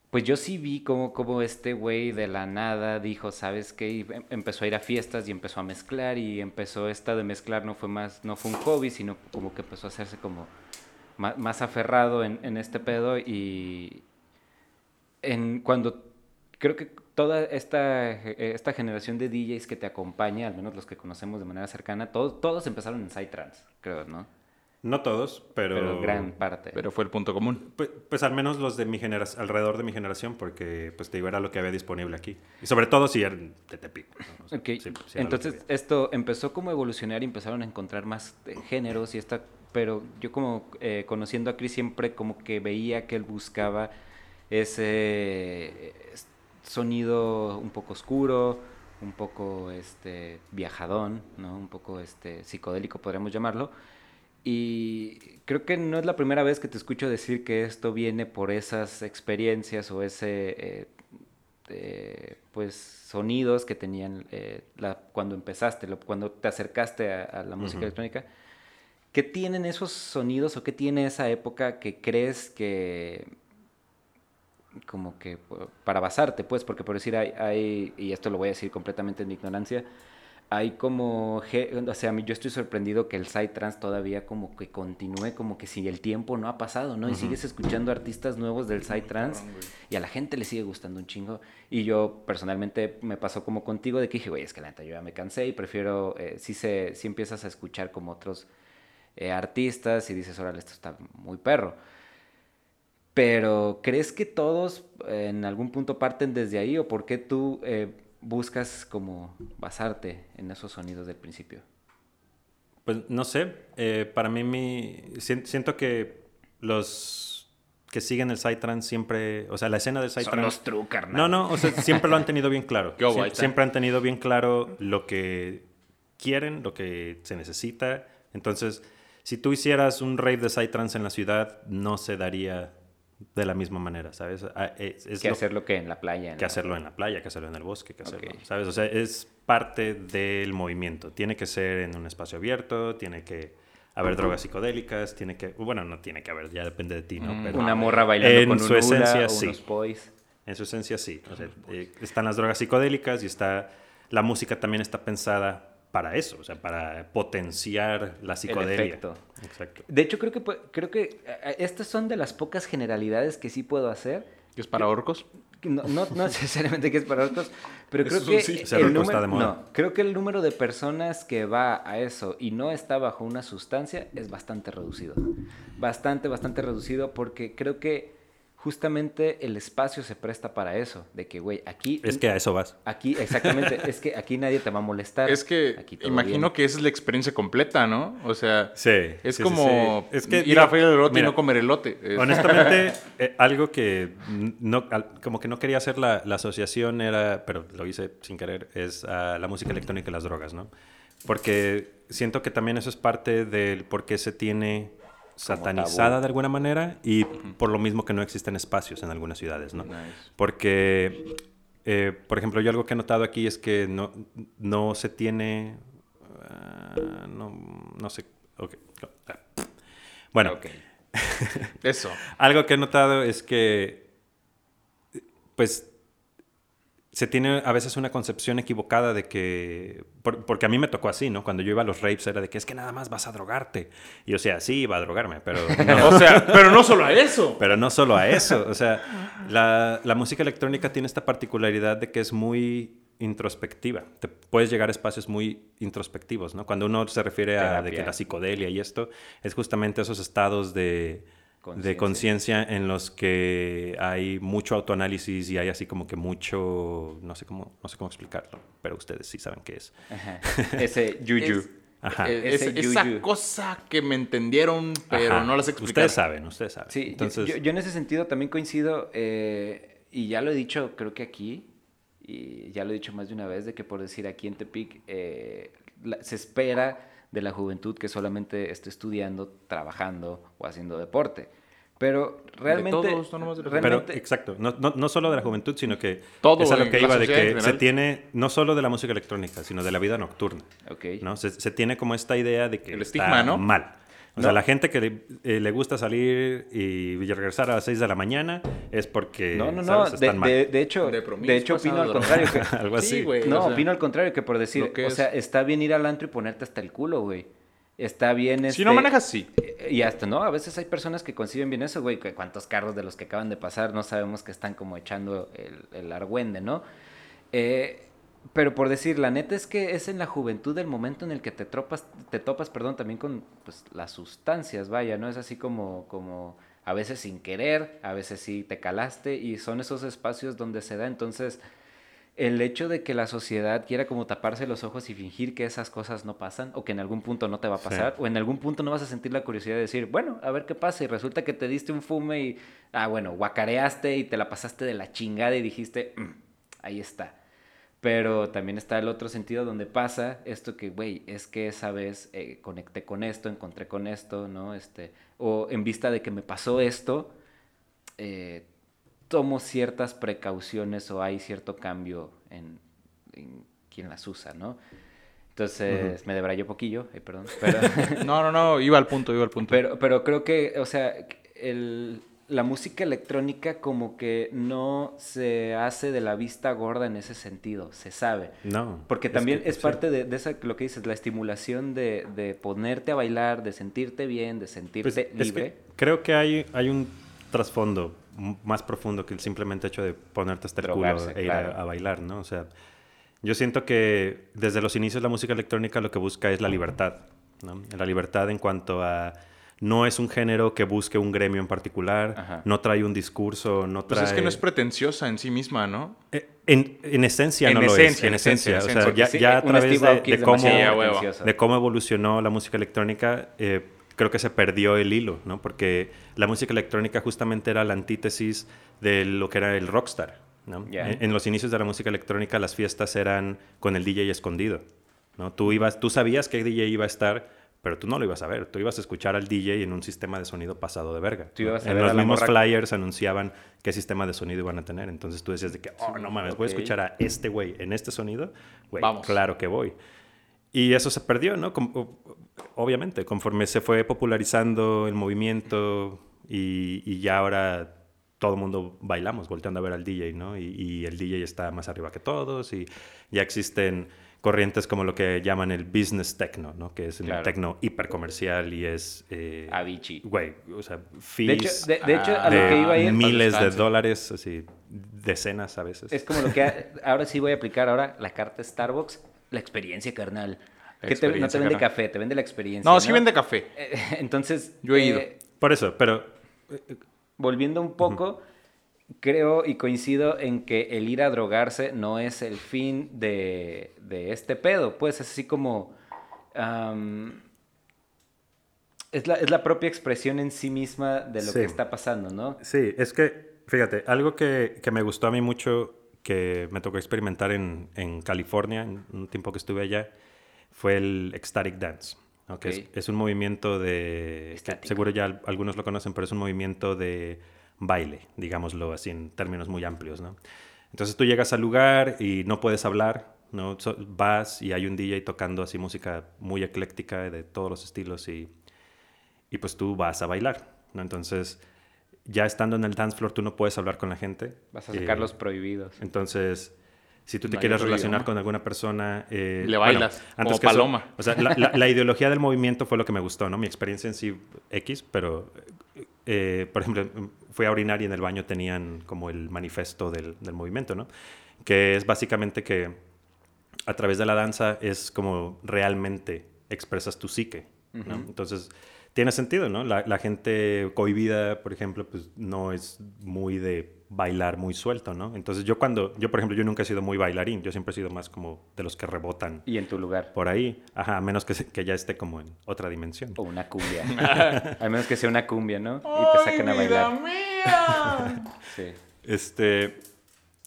Pues yo sí vi como, este güey de la nada dijo, ¿sabes qué? Y em- empezó a ir a fiestas y empezó a mezclar y empezó esta de mezclar no fue más, no fue un hobby, sino como que empezó a hacerse como ma- más, aferrado en, en este pedo y en cuando creo que toda esta, eh, esta generación de DJs que te acompaña, al menos los que conocemos de manera cercana, todos, todos empezaron en Psytrance, creo, ¿no? No todos, pero... Pero gran parte. Pero fue el punto común. Pues, pues al menos los de mi generación, alrededor de mi generación, porque pues te digo, era lo que había disponible aquí. Y sobre todo si eran de Tepic. entonces esto empezó como a evolucionar y empezaron a encontrar más géneros y esta, pero yo como eh, conociendo a Chris siempre como que veía que él buscaba ese es- sonido un poco oscuro, un poco este viajadón, ¿no? Un poco este psicodélico podríamos llamarlo. Y creo que no es la primera vez que te escucho decir que esto viene por esas experiencias o ese eh, eh, pues sonidos que tenían eh, la- cuando empezaste, lo- cuando te acercaste a, a la música Ujú. electrónica. ¿Qué tienen esos sonidos o qué tiene esa época que crees que como que pu- para basarte, pues, porque por decir hay, hay y esto lo voy a decir completamente en mi ignorancia, hay como, o sea, a mí yo estoy sorprendido que el Psytrance todavía como que continúe como que si el tiempo no ha pasado, ¿no? Y sigues escuchando artistas nuevos del Psytrance y a la gente le sigue gustando un chingo. Y yo personalmente me pasó como contigo de que dije, güey, es que la neta yo ya me cansé y prefiero, eh, si, se, si empiezas a escuchar como otros eh, artistas y dices, órale, esto está muy perro. Pero, ¿crees que todos eh, en algún punto parten desde ahí o por qué tú eh, buscas como basarte en esos sonidos del principio? Pues no sé, eh, para mí mi, sien- siento que los que siguen el Psytrance siempre, o sea, la escena del Psytrance... true, carnal. No, no, o sea, siempre lo han tenido bien claro. ¿Qué hubo, Sie- siempre han tenido bien claro lo que quieren, lo que se necesita. Entonces, si tú hicieras un rave de Psytrance en la ciudad, no se daría de la misma manera, ¿sabes? Ah, Es, es que lo- hacerlo que en la playa. que hacerlo en la playa, que hacerlo en el bosque, que hacerlo. ¿sabes? O sea, es parte del movimiento. Tiene que ser en un espacio abierto, tiene que haber drogas psicodélicas, tiene que... Bueno, no tiene que haber, ya depende de ti, ¿no? Mm. Pero Una morra bailando En con su un esencia, o sí. unos boys. en su esencia sí. O sea, eh, están las drogas psicodélicas y está... La música también está pensada para eso, o sea, para potenciar la psicodelia. efecto. Exacto. De hecho, creo que, creo que eh, estas son de las pocas generalidades que sí puedo hacer. ¿Que es para orcos? No, no, no necesariamente que es para otros, pero creo que, sí. El número, está de moda. no, creo que el número de personas que va a eso y no está bajo una sustancia es bastante reducido. Bastante, bastante reducido porque creo que justamente el espacio se presta para eso. De que, güey, aquí... Es que a eso vas. Aquí, exactamente, es que aquí nadie te va a molestar. Es que Aquí imagino bien. que esa es la experiencia completa, ¿no? O sea, Sí. es sí, como sí. Es que, ir a freír el elote mira, y no comer elote. Es- Honestamente, eh, algo que no, como que no quería hacer la, la asociación era, pero lo hice sin querer, es la música electrónica y las drogas, ¿no? Porque siento que también eso es parte del por qué se tiene satanizada de alguna manera y por lo mismo que no existen espacios en algunas ciudades, ¿no? Nice. Porque, eh, por ejemplo, yo algo que he notado aquí es que no, no se tiene, ah, no, no sé, ok, no, ah. bueno. Eso. algo que he notado es que, pues, se tiene a veces una concepción equivocada de que, por- porque a mí me tocó así, ¿no? Cuando yo iba a los rapes era de que es que nada más vas a drogarte. Y o sea, sí, iba a drogarme, pero no, O sea, pero no solo a eso. pero no solo a eso. O sea, la, la música electrónica tiene esta particularidad de que es muy introspectiva. Te puedes llegar a espacios muy introspectivos, ¿no? Cuando uno se refiere a de que la psicodelia y esto, es justamente esos estados de de conciencia en los que hay mucho autoanálisis y hay así como que mucho, no sé cómo, no sé cómo explicarlo, pero ustedes sí saben qué es. Ajá. Ese yuyu. Es- Ajá. Eh, es- Ese esa yuyu. cosa que me entendieron, pero Ajá. no las explicaron. Ustedes saben, ustedes saben. Sí, yo- Entonces, yo, yo en ese sentido también coincido, eh, y ya lo he dicho creo que aquí, y ya lo he dicho más de una vez, de que por decir aquí en Tepic eh, la- se espera de la juventud que solamente esté estudiando, trabajando o haciendo deporte. Pero realmente... todos, no nomás de la Pero, realmente exacto, no, no, no solo de la juventud, sino que Todo es a lo que iba de que se tiene no solo de la música electrónica, sino de la vida nocturna. ok. ¿no? Se, se tiene como esta idea de que El está estigma, ¿no? mal. O sea, la gente que le, eh, le gusta salir y regresar a las 6 de la mañana es porque. No, no, no. ¿sabes? De, Están mal. de- de hecho, De hecho opino al contrario. que- Algo así. Sí, güey. no, o sea, opino al contrario que por decir, o es- sea, está bien ir al antro y ponerte hasta el culo, güey. Está bien Si este, no manejas, sí. eh, Y hasta, ¿no? A veces hay personas que conciben bien eso, güey. que ¿Cuántos carros de los que acaban de pasar no sabemos que están como echando el, el argüende, ¿no? Eh, pero por decir, la neta es que es en la juventud el momento en el que te, tropas, te topas, perdón, también con pues, las sustancias, vaya, ¿no? Es así como, como a veces sin querer, a veces sí te calaste y son esos espacios donde se da. Entonces, el hecho de que la sociedad quiera como taparse los ojos y fingir que esas cosas no pasan o que en algún punto no te va a Sí. pasar o en algún punto no vas a sentir la curiosidad de decir, bueno, a ver qué pasa y resulta que te diste un fume y, ah, bueno, guacareaste y te la pasaste de la chingada y dijiste, "Mm, ahí está. Pero también está el otro sentido donde pasa esto que, güey, es que esa vez eh, conecté con esto, encontré con esto, ¿no? Este, o en vista de que me pasó esto, eh, tomo ciertas precauciones o hay cierto cambio en, en quien las usa, ¿no? Entonces, me debrayó poquillo, eh, perdón, pero, No, no, no, iba al punto, iba al punto. pero, pero creo que, o sea, el, la música electrónica como que no se hace de la vista gorda en ese sentido, se sabe. No. Porque también que- es sí. parte de, de esa, lo que dices, la estimulación de, de ponerte a bailar, de sentirte bien, de sentirte Pues, es que libre. creo que hay, hay un trasfondo más profundo que el simplemente hecho de ponerte hasta el culo Drogarse, e ir a- claro. a, bailar, ¿no? O sea, yo siento que desde los inicios la música electrónica lo que busca es la libertad, ¿no? La libertad en cuanto a... No es un género que busque un gremio en particular, Ajá. no trae un discurso, no Pues trae... es que no es pretenciosa en sí misma, ¿no? Eh, En, en esencia En no lo esencia, es, en en esencia, esencia. en O sea, ya, ya a través de, de cómo, a de cómo evolucionó la música electrónica, eh, creo que se perdió el hilo, ¿no? Porque la música electrónica justamente era la antítesis de lo que era el rockstar, ¿no? Ya. En, en los inicios de la música electrónica las fiestas eran con el DJ escondido, ¿no? Tú, ibas, tú sabías que DJ iba a estar, pero tú no lo ibas a ver. Tú ibas a escuchar al DJ en un sistema de sonido pasado de verga. Tú ibas a En ver los mismos morra- flyers anunciaban qué sistema de sonido iban a tener. Entonces tú decías de que, oh, no mames, voy a escuchar a este güey en este sonido. Güey, Vamos. claro que voy. Y eso se perdió, ¿no? Com- o- obviamente, conforme se fue popularizando el movimiento y, y ya ahora todo el mundo bailamos volteando a ver al DJ, ¿no? Y, y el DJ está más arriba que todos y ya existen corrientes como lo que llaman el business techno, ¿no? Que es el Claro. techno hipercomercial y es... eh, Avicii. Güey, o sea, De hecho, fees de, de hecho, a Ah, lo de que iba a ir... miles de dólares, así, decenas a veces. Es como lo que ahora sí voy a aplicar ahora la carta Starbucks, la experiencia carnal. La Que te- no te vende carnal. café, te vende la experiencia. No, sí vende café. Eh, Entonces, Yo he ido. eh, Por eso, pero volviendo un poco, creo y coincido en que el ir a drogarse no es el fin de, de este pedo. Pues es así como... es, la, es la propia expresión en sí misma de lo Sí. que está pasando, ¿no? Sí, es que, fíjate, algo que, que me gustó a mí mucho, que me tocó experimentar en, en California, en un tiempo que estuve allá, fue el ecstatic dance. ¿no? Que es, un movimiento de... que seguro ya al- algunos lo conocen, pero es un movimiento de baile, digámoslo así en términos muy amplios, ¿no? Entonces tú llegas al lugar y no puedes hablar, ¿no? So- vas y hay un DJ tocando así música muy ecléctica de todos los estilos y, y pues tú vas a bailar, ¿no? Entonces, ya estando en el dance floor, tú no puedes hablar con la gente. Vas a sacar Eh, los prohibidos. Entonces, si tú te No quieres relacionar idioma. con alguna persona... eh, Le bueno, bailas, como que eso- paloma. o sea, la, la- la ideología del movimiento fue lo que me gustó, ¿no? Mi experiencia en sí, X, pero, eh, por ejemplo, fui a orinar y en el baño tenían como el manifesto del, del movimiento, ¿no? Que es básicamente que a través de la danza es como realmente expresas tu psique, ¿no? Ujú. Entonces, tiene sentido, ¿no? La, la gente cohibida, por ejemplo, pues no es muy de bailar muy suelto, ¿no? Entonces, yo cuando, yo por ejemplo, yo nunca he sido muy bailarín, yo siempre he sido más como de los que rebotan Y en tu lugar. por ahí, ajá, a menos que, que ya esté como en otra dimensión. O una cumbia. Al menos que sea una cumbia, ¿no? Y te saquen a bailar. Sí. Este,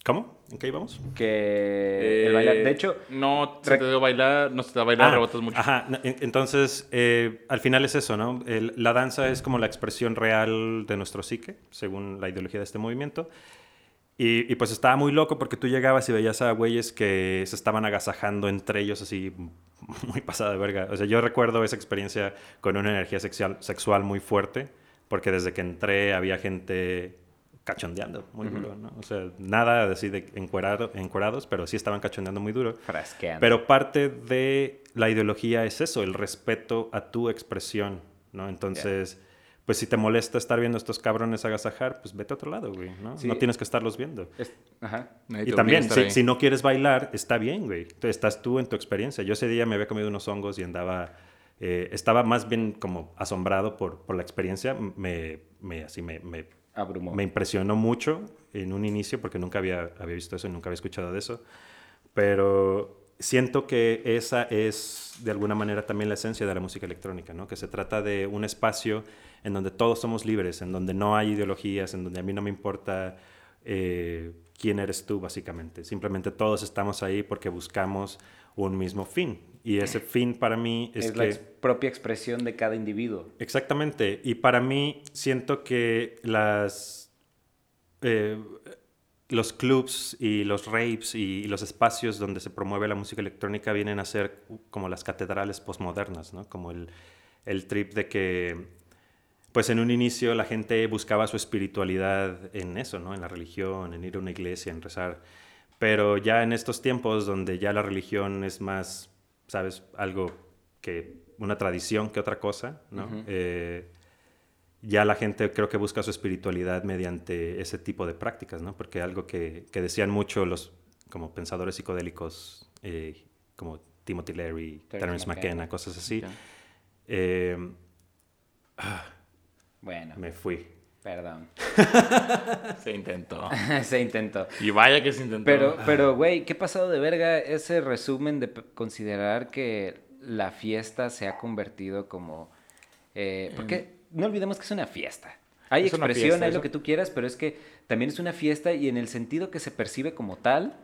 ¿cómo? ¿En qué íbamos? Que el bailar. De hecho, No se te dio bailar, no se te da bailar, Ah, rebotas mucho. Ajá, entonces eh, al final es eso, ¿no? El- la danza es como la expresión real de nuestro psique, según la ideología de este movimiento. Y, y, pues estaba muy loco porque tú llegabas y veías a güeyes que se estaban agasajando entre ellos así muy pasada de verga. O sea, yo recuerdo esa experiencia con una energía sexual, sexual muy fuerte porque desde que entré había gente cachondeando muy duro, ¿no? O sea, nada así de encuerado, encuerados, pero sí estaban cachondeando muy duro. Frasqueando. Pero parte de la ideología es eso, el respeto a tu expresión, ¿no? Entonces, pues si te molesta estar viendo a estos cabrones agasajar, pues vete a otro lado, güey, ¿no? Sí. No tienes que estarlos viendo. Es- Ajá. Y también, si, si no quieres bailar, está bien, güey. Estás tú en tu experiencia. Yo ese día me había comido unos hongos y andaba... eh, estaba más bien como asombrado por, por la experiencia. Me, me, así me, me, Me impresionó mucho en un inicio porque nunca había, había visto eso y nunca había escuchado de eso. Pero siento que esa es de alguna manera también la esencia de la música electrónica, ¿no? Que se trata de un espacio en donde todos somos libres, en donde no hay ideologías, en donde a mí no me importa eh, quién eres tú, básicamente. Simplemente todos estamos ahí porque buscamos un mismo fin. Y ese fin para mí es, es que... la ex- propia expresión de cada individuo. Exactamente. Y para mí siento que las eh, los clubs y los rapes y, los espacios donde se promueve la música electrónica vienen a ser como las catedrales postmodernas, ¿no? Como el, el trip de que, pues en un inicio la gente buscaba su espiritualidad en eso, ¿no? En la religión, en ir a una iglesia, en rezar. Pero ya en estos tiempos donde ya la religión es más, ¿sabes? Algo que una tradición que otra cosa, ¿no? Eh, ya la gente creo que busca su espiritualidad mediante ese tipo de prácticas, ¿no? Porque algo que, que decían mucho los como pensadores psicodélicos eh, como Timothy Leary, Terence McKenna, McKenna. cosas así. Eh, Bueno, me fui. Perdón. Se intentó. Se intentó. Y vaya que se intentó. Pero, pero, güey, ¿qué pasado de verga ese resumen de considerar que la fiesta se ha convertido como... eh, porque no olvidemos que es una fiesta. Hay Es expresión, fiesta, hay eso- lo que tú quieras, pero es que también es una fiesta y en el sentido que se percibe como tal,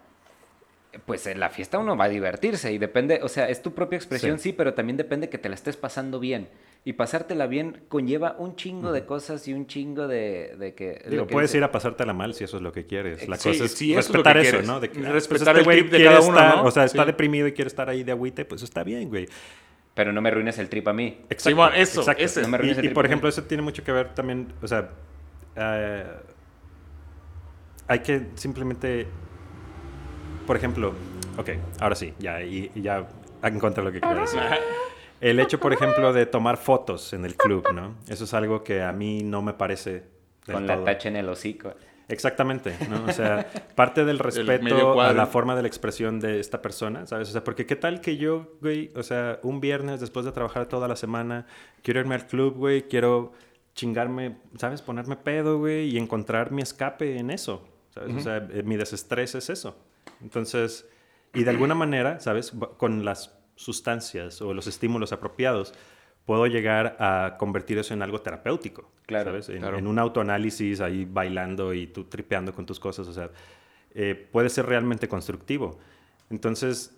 pues en la fiesta uno va a divertirse y depende, o sea, es tu propia expresión, sí, Sí. pero también depende que te la estés pasando bien. Y pasártela bien conlleva un chingo de cosas y un chingo de, de que... Digo, lo que puedes dice- ir a pasártela mal si eso es lo que quieres. La Sí, cosa es sí, eso es lo respetar que eso, quieres. ¿no? De que, ah, Respetar pues este el trip de cada uno, estar- ¿no? O sea, está Sí. deprimido y quiere estar ahí de agüite, pues está bien, güey. Pero no me arruines el trip a mí. Exacto, eso, exacto. ese. No me arruines el y, por ejemplo, eso tiene mucho que ver también, o sea, eh, hay que simplemente, por ejemplo, ok, ahora sí, ya, y, y ya encontré lo que quiero decir. El hecho, por ejemplo, de tomar fotos en el club, ¿no? Eso es algo que a mí no me parece del Con la todo. tacha en el hocico. Exactamente, ¿no? O sea, parte del respeto a la forma de la expresión de esta persona, ¿sabes? O sea, porque qué tal que yo, güey, o sea, un viernes después de trabajar toda la semana, quiero irme al club, güey, quiero chingarme, ¿sabes? Ponerme pedo, güey, y encontrar mi escape en eso, ¿sabes? O sea, eh, mi desestrés es eso. Entonces, y de alguna manera, ¿sabes? Con las sustancias o los estímulos apropiados, puedo llegar a convertir eso en algo terapéutico. Claro, ¿sabes? En, claro. en un autoanálisis ahí bailando y tú tripeando con tus cosas. O sea, eh, puede ser realmente constructivo. Entonces,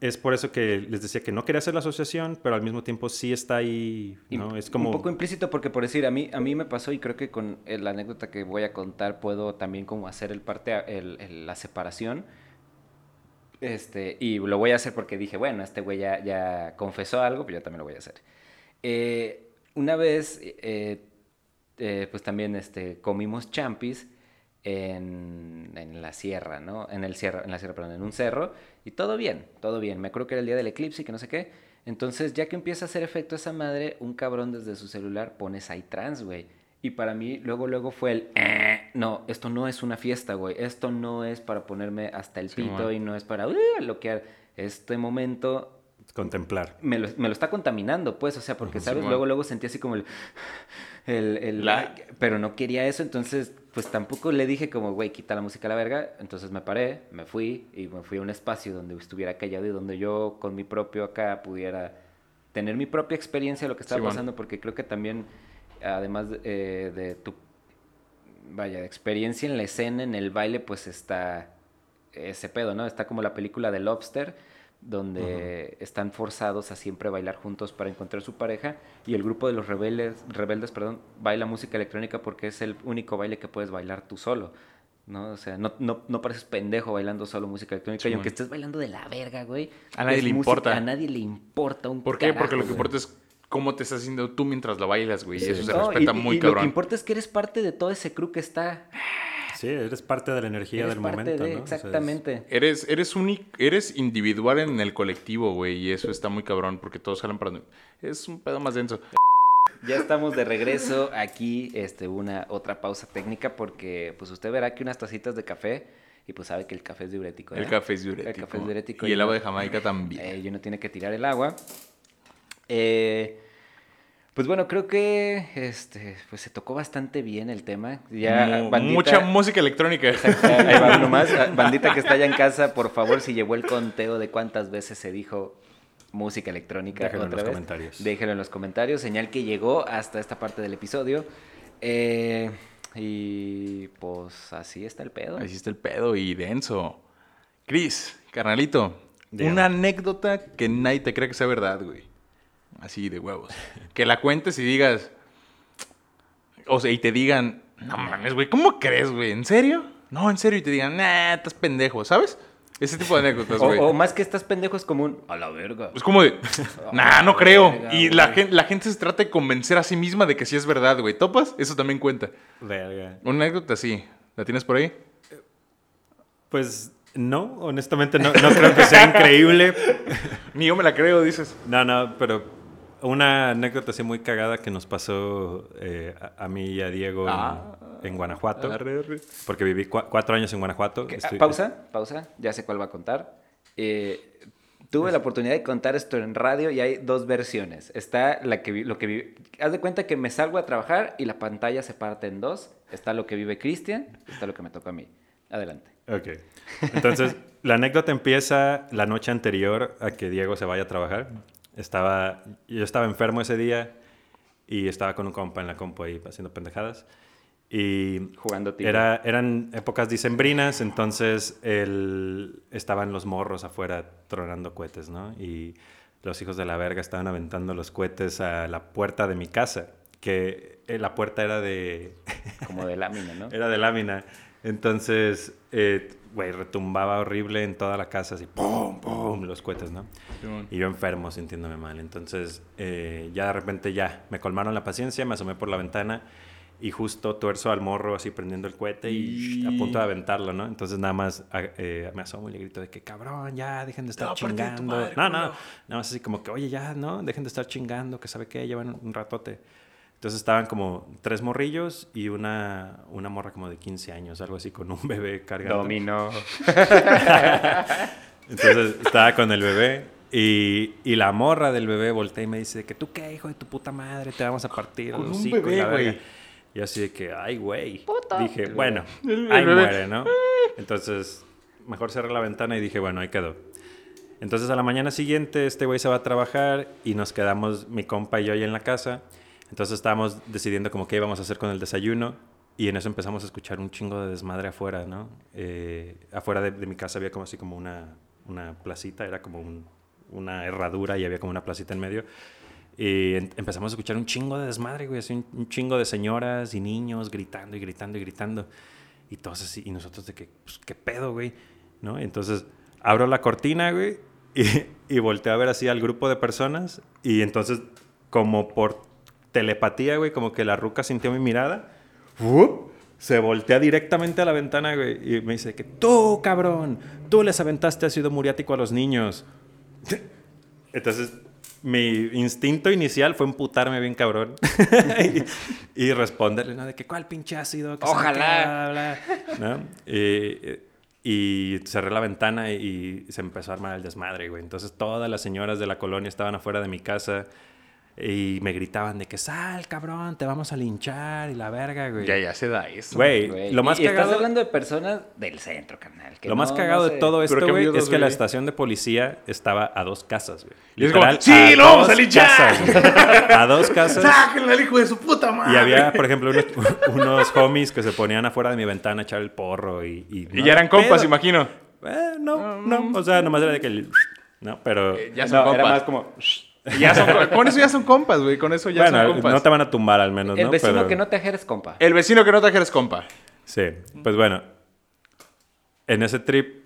es por eso que les decía que no quería hacer la asociación, pero al mismo tiempo sí está ahí, ¿no? Es como... Un poco implícito porque por decir, a mí, a mí me pasó y creo que con eh, la anécdota que voy a contar puedo también como hacer el parte, el- el- la separación. Este, y lo voy a hacer porque dije, bueno, este güey ya, ya confesó algo, pues yo también lo voy a hacer. Eh, una vez, eh, eh, pues también este, comimos champis en, en la sierra, ¿no? En el sierra, en la sierra, perdón, en un cerro, y todo bien, todo bien. Me acuerdo que era el día del eclipse y que no sé qué. Entonces, ya que empieza a hacer efecto esa madre, un cabrón desde su celular pone Psytrance, güey. Y para mí, luego, luego fue el, "Eh, no, esto no es una fiesta, güey. Esto no es para ponerme hasta el Sí, pito man. y no es para uh, bloquear. Este momento Contemplar. me lo, me lo está contaminando, pues, o sea, porque, ¿sabes? Luego, luego sentí así como el... el, el- La- Pero no quería eso, entonces, pues tampoco le dije como, güey, quita la música a la verga. Entonces me paré, me fui y me fui a un espacio donde estuviera callado y donde yo con mi propio acá pudiera tener mi propia experiencia de lo que estaba pasando, porque creo que también, además de, eh, de tu, vaya, de experiencia en la escena, en el baile, pues está ese pedo, ¿no? Está como la película de Lobster, donde están forzados a siempre bailar juntos para encontrar su pareja y el grupo de los rebeldes, rebeldes perdón, baila música electrónica porque es el único baile que puedes bailar tú solo. ¿no? O sea, no, no, no pareces pendejo bailando solo música electrónica. y Simón. aunque estés bailando de la verga, güey. A nadie le música- importa. A nadie le importa un ¿Por qué? Porque lo que güey. importa es cómo te estás haciendo tú mientras lo bailas, güey. Y eso se No, respeta y- muy y Lo que cabrón. importa es que eres parte de todo ese crew que está. Sí, eres parte de la energía Eres del parte momento, de, ¿no? O sea, es- exactamente. Eres, eres, único, eres individual en el colectivo, güey. Y eso está muy cabrón porque todos jalan para... Es un pedo más denso. Ya estamos de regreso aquí, este, una otra pausa técnica porque pues usted verá que unas tacitas de café y pues sabe que el café es diurético. El ¿eh? café es diurético. El café es diurético Y el no- agua de Jamaica también. Eh, y uno tiene que tirar el agua. Eh, pues bueno, creo que este, pues se tocó bastante bien el tema. Ya, bandita- Mucha música electrónica. Ahí va uno más. Ah, Bandita que está allá en casa, por favor, si llevó el conteo de cuántas veces se dijo música electrónica. Déjenlo en los vez, comentarios. Déjenlo en los comentarios. Señal que llegó hasta esta parte del episodio. Eh, y pues así está el pedo. Así está el pedo y denso. Cris, carnalito, Dígame. una anécdota que nadie te cree que sea verdad, güey. Así de huevos. Que la cuentes y digas. O sea, y te digan, no mames, güey, ¿cómo crees, güey? ¿En serio? No, en serio. Y te digan, nah, estás pendejo, ¿sabes? Ese tipo de anécdotas, O, güey. o más que estás pendejo es como un a la verga. Es como de, nah, no creo. verga, Y la gente, la gente se trata de convencer a sí misma de que sí es verdad, güey. ¿Topas? Eso también cuenta. Verga. Una anécdota así. ¿La tienes por ahí? Pues no, honestamente no, no creo que sea increíble. Ni yo me la creo, dices. No, no, pero una anécdota así muy cagada que nos pasó eh, a, a mí y a Diego en, Ah. en Guanajuato. Arre, arre. Porque viví cua- cuatro años en Guanajuato. Estoy- pausa, pausa, ya sé cuál va a contar. Eh, tuve la oportunidad de contar esto en radio y hay dos versiones. Está la que vi- lo que vi- haz de cuenta que me salgo a trabajar y la pantalla se parte en dos. Está lo que vive Cristian, está lo que me toca a mí. Adelante. Ok. Entonces, la anécdota empieza la noche anterior a que Diego se vaya a trabajar. Estaba, yo estaba enfermo ese día y estaba con un compa en la compu ahí haciendo pendejadas. Y Jugando tiro. era, eran épocas dicembrinas, entonces el, estaban los morros afuera tronando cohetes, ¿no? Y los hijos de la verga estaban aventando los cohetes a la puerta de mi casa, que eh, la puerta era de... Como de lámina, ¿no? Era de lámina. Entonces, eh, güey, retumbaba horrible en toda la casa, así, ¡pum, pum! Los cohetes, ¿no? Y yo enfermo, sintiéndome mal. Entonces, eh, ya de repente ya me colmaron la paciencia, me asomé por la ventana y justo tuerzo al morro así prendiendo el cohete y, a punto de aventarlo, ¿no? Entonces nada más a- eh, me asomo y le grito de que cabrón, ya dejen de estar chingando. madre, no, no, culo. nada más así como que, oye, ya, ¿no? Dejen de estar chingando, que sabe qué, llevan un ratote. Entonces estaban como tres morrillos y una, una morra como de 15 años, algo así, con un bebé cargando. Dominó. Entonces estaba con el bebé y, y la morra del bebé voltea y me dice que tú qué, hijo de tu puta madre, te vamos a partir Con el un hocico bebé, la verga". güey. Y así de que, ay, güey. Dije, bueno, ahí muere, ¿no? Entonces, mejor cerré la ventana y dije, bueno, ahí quedó. Entonces, a la mañana siguiente, este güey se va a trabajar y nos quedamos, mi compa y yo, ahí en la casa. Entonces, estábamos decidiendo como qué íbamos a hacer con el desayuno. Y en eso empezamos a escuchar un chingo de desmadre afuera, ¿no? Eh, afuera de, de mi casa había como así como una, una placita, era como un- una herradura y había como una placita en medio. Y empezamos a escuchar un chingo de desmadre, güey, así un, un chingo de señoras y niños gritando y gritando y gritando. Y todos así, y nosotros de que, pues, ¿qué pedo, güey? ¿No? Entonces abro la cortina, güey, y, y volteo a ver así al grupo de personas. Y entonces, como por telepatía, güey, como que la ruca sintió mi mirada. Se voltea directamente a la ventana, güey, y me dice que tú, cabrón, tú les aventaste ácido muriático a los niños. Entonces, mi instinto inicial fue emputarme bien cabrón y, y responderle, ¿no? De que, ¿cuál pinche ácido? Que Ojalá. qué, bla, bla", ¿no? Y, y cerré la ventana y se empezó a armar el desmadre, güey. Entonces, todas las señoras de la colonia estaban afuera de mi casa y me gritaban de que, sal, cabrón, te vamos a linchar y la verga, güey. Ya, ya se da eso. Güey, Güey, lo más y, y estás cagado... hablando de personas del centro, carnal. que Lo más cagado no de todo esto, güey, es que la estación de policía estaba a dos casas, güey. Y es como, ¡sí, lo vamos a linchar! casas, a dos casas. ¡Sáquenle al hijo de su puta madre! Y había, por ejemplo, unos, unos homies que se ponían afuera de mi ventana a echar el porro y... Y, Y no ya eran compas, pedo. imagino. Eh, no, no. O sea, nomás era de que... el- No, pero... Eh, Ya son No, era compas. más como... Y ya son co- con eso ya son compas, güey. Con eso ya son bueno, compas. no te van a tumbar al menos, El ¿no? vecino Pero- que no te ajeres, compa. El vecino que no te eres compa. Sí, pues bueno, en ese trip,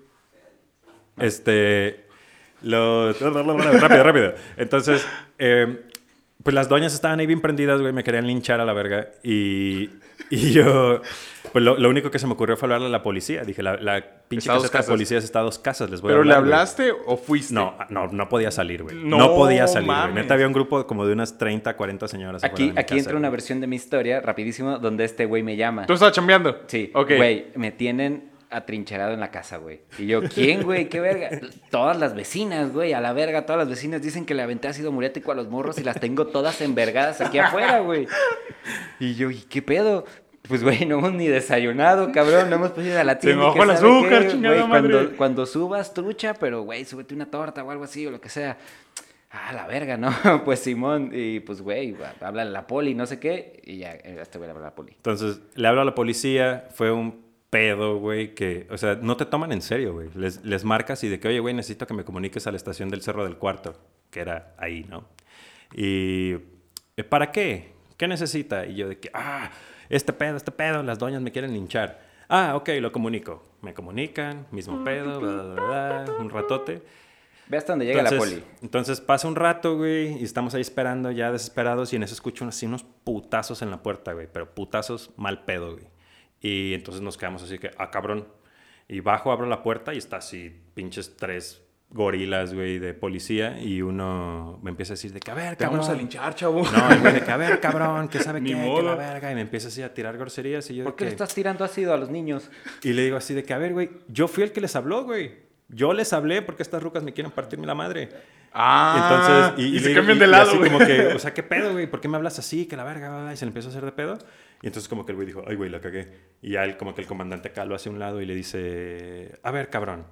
este, lo... rápido, rápido. Entonces, eh, pues las doñas estaban ahí bien prendidas, güey, me querían linchar a la verga. Y, y yo, pues lo, lo único que se me ocurrió fue hablarle a la policía. Dije, la, la pinche caseta de casas. policías está a dos casas, les voy a ¿Pero le güey. hablaste o fuiste? No, no, no podía salir, güey. No, No podía salir, güey. mames. Neta, había un grupo como de unas 30, 40 señoras. Aquí, aquí casa, entra una güey. versión de mi historia, rapidísimo, donde este güey me llama. ¿Tú estabas chambeando? Sí, Ok. güey, me tienen atrincherado en la casa, güey. Y yo, ¿quién, güey? ¿Qué verga? Todas las vecinas, güey, a la verga, todas las vecinas dicen que le aventé ácido muriático a los morros y las tengo todas envergadas aquí afuera, güey. Y yo, ¿y qué pedo? Pues, güey, no hemos ni desayunado, cabrón, no hemos podido a la Se tienda. bajó qué el azúcar, qué, chingada güey, madre. Cuando, cuando subas, trucha, pero, güey, súbete una torta o algo así o lo que sea. Ah, la verga, ¿no? Pues Simón, y pues, güey, habla a la poli, no sé qué, y ya, eh, este güey le habla a la poli. Entonces, le hablo a la policía, fue un pedo, güey, que, o sea, no te toman en serio, güey. Les, les marcas y de que, oye, güey, necesito que me comuniques a la estación del Cerro del Cuarto, que era ahí, ¿no? Y, "¿Eh, ¿para qué? ¿Qué necesita? Y yo de que, ah, este pedo, este pedo, las doñas me quieren linchar. Ah, ok, lo comunico. Me comunican, mismo pedo, bla, bla, bla, bla, un ratote. Ve hasta donde llega la poli. entonces pasa un rato, güey, y estamos ahí esperando ya desesperados y en eso escucho así unos putazos en la puerta, güey, pero putazos mal pedo, güey. Y entonces nos quedamos así que, ah, cabrón. Y bajo, abro la puerta y está así, pinches tres gorilas, güey, de policía y uno me empieza a decir de que, a ver, Te cabrón. vamos a linchar, chavo. No, el güey de que, a ver, cabrón, que sabe qué, que la verga. Y me empieza así a tirar groserías y yo ¿Por qué le que- estás tirando ácido a los niños? y le digo así de que, a ver, güey, yo fui el que les habló, güey. Yo les hablé porque estas rucas me quieren partirme la madre. Ah, Entonces, y, y, y se le- cambian y- de y lado, así güey. como que, o sea, ¿qué pedo, güey? ¿Por qué me hablas así? Que la verga, y se le empezó a hacer de pedo. Y entonces como que el güey dijo, ay, güey, la cagué. Y ya él, como que el comandante acá lo hace a un lado y le dice, a ver, cabrón.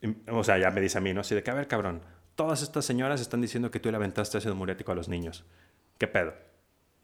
Y- O sea, ya me dice a mí, ¿no? Así de que, a ver, cabrón, todas estas señoras están diciendo que tú le aventaste ácido muriático a los niños. ¿Qué pedo?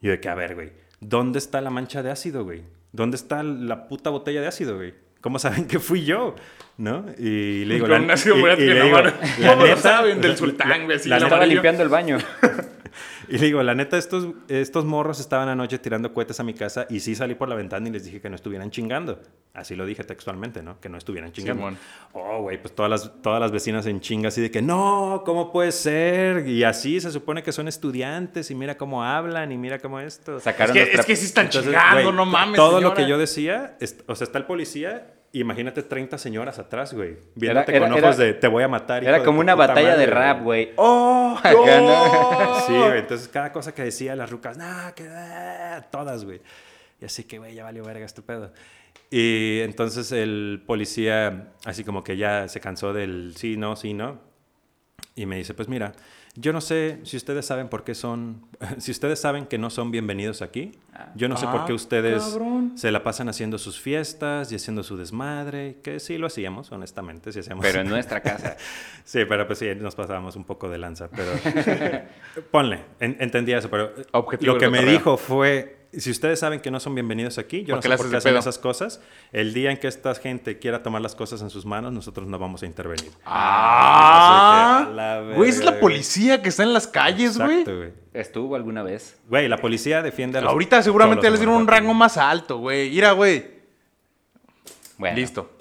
Y yo de que, a ver, güey, ¿dónde está la mancha de ácido, güey? ¿Dónde está la puta botella de ácido, güey? ¿Cómo saben que fui yo? ¿No? Y le digo... Ácido y- y le la digo, la ¿Cómo lo neta- saben? Del la- sultán, güey, la neta- Estaba limpiando el baño. y le digo, la neta, estos, estos morros estaban anoche tirando cohetes a mi casa y sí salí por la ventana y les dije que no estuvieran chingando. Así lo dije textualmente, ¿no? Que no estuvieran chingando. Simón. oh, güey, pues todas las, todas las vecinas en chinga así de que, no, ¿cómo puede ser? Y así se supone que son estudiantes y mira cómo hablan y mira cómo esto. Es Sacaron que, los es que sí están Entonces, chingando, no mames, Todo lo que yo decía, es- o sea, está el policía, imagínate 30 señoras atrás, güey, viéndote Era- con era- ojos era- de te voy a matar. Era como una batalla de rap, güey. ¡Oh! Acá, ¿no? Sí, güey. Entonces, cada cosa que decía las rucas, no, que ah", todas, güey. Y así que, güey, ya valió verga este pedo. Y entonces el policía, así como que ya se cansó del sí, no, sí, no. Y me dice, pues mira, yo no sé si ustedes saben por qué son, si ustedes saben que no son bienvenidos aquí. Yo no sé por qué Ah, ustedes cabrón. se la pasan haciendo sus fiestas y haciendo su desmadre, que sí lo hacíamos, honestamente, sí hacíamos. Pero en nuestra casa. Sí, pero pues sí, nos pasábamos un poco de lanza, pero ponle, en- entendía eso, pero Objetivo lo que me dijo fue, si ustedes saben que no son bienvenidos aquí, yo ¿Por no sé por qué hacen pedo? esas cosas, el día en que esta gente quiera tomar las cosas en sus manos, nosotros no vamos a intervenir. Ah, güey, es la policía que está en las calles, güey. ¿Estuvo alguna vez? Güey, la policía defiende a los Ahorita seguramente les dieron un rango más alto, güey. Mira, güey. Bueno. Listo.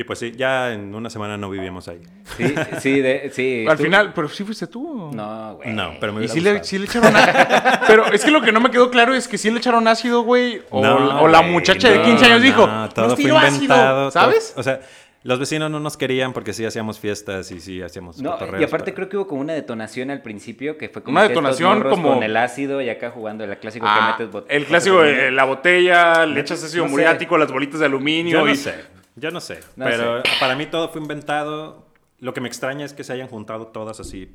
Y pues sí, ya en una semana no vivíamos ahí. Sí, sí, de, sí. Al tú- final, pero sí fuiste tú. No, güey. No, pero me Y sí le, sí le echaron ácido. Pero es que lo que no me quedó claro es que sí le echaron ácido, güey. O, No, o la muchacha de no, 15 años dijo, no, todo nos fue tiró inventado. ácido, ¿sabes? todo- o sea, los vecinos no nos querían porque sí hacíamos fiestas y sí hacíamos No, cotorreos, y aparte pero- creo que hubo como una detonación al principio que fue como Una detonación como- con el ácido y acá jugando el clásico Ah, que metes bot- el clásico de la botella, le echas ácido no sé. muriático, las bolitas de aluminio. Yo no y... sé, yo no sé. No pero para mí todo fue inventado. Lo que me extraña es que se hayan juntado todas así.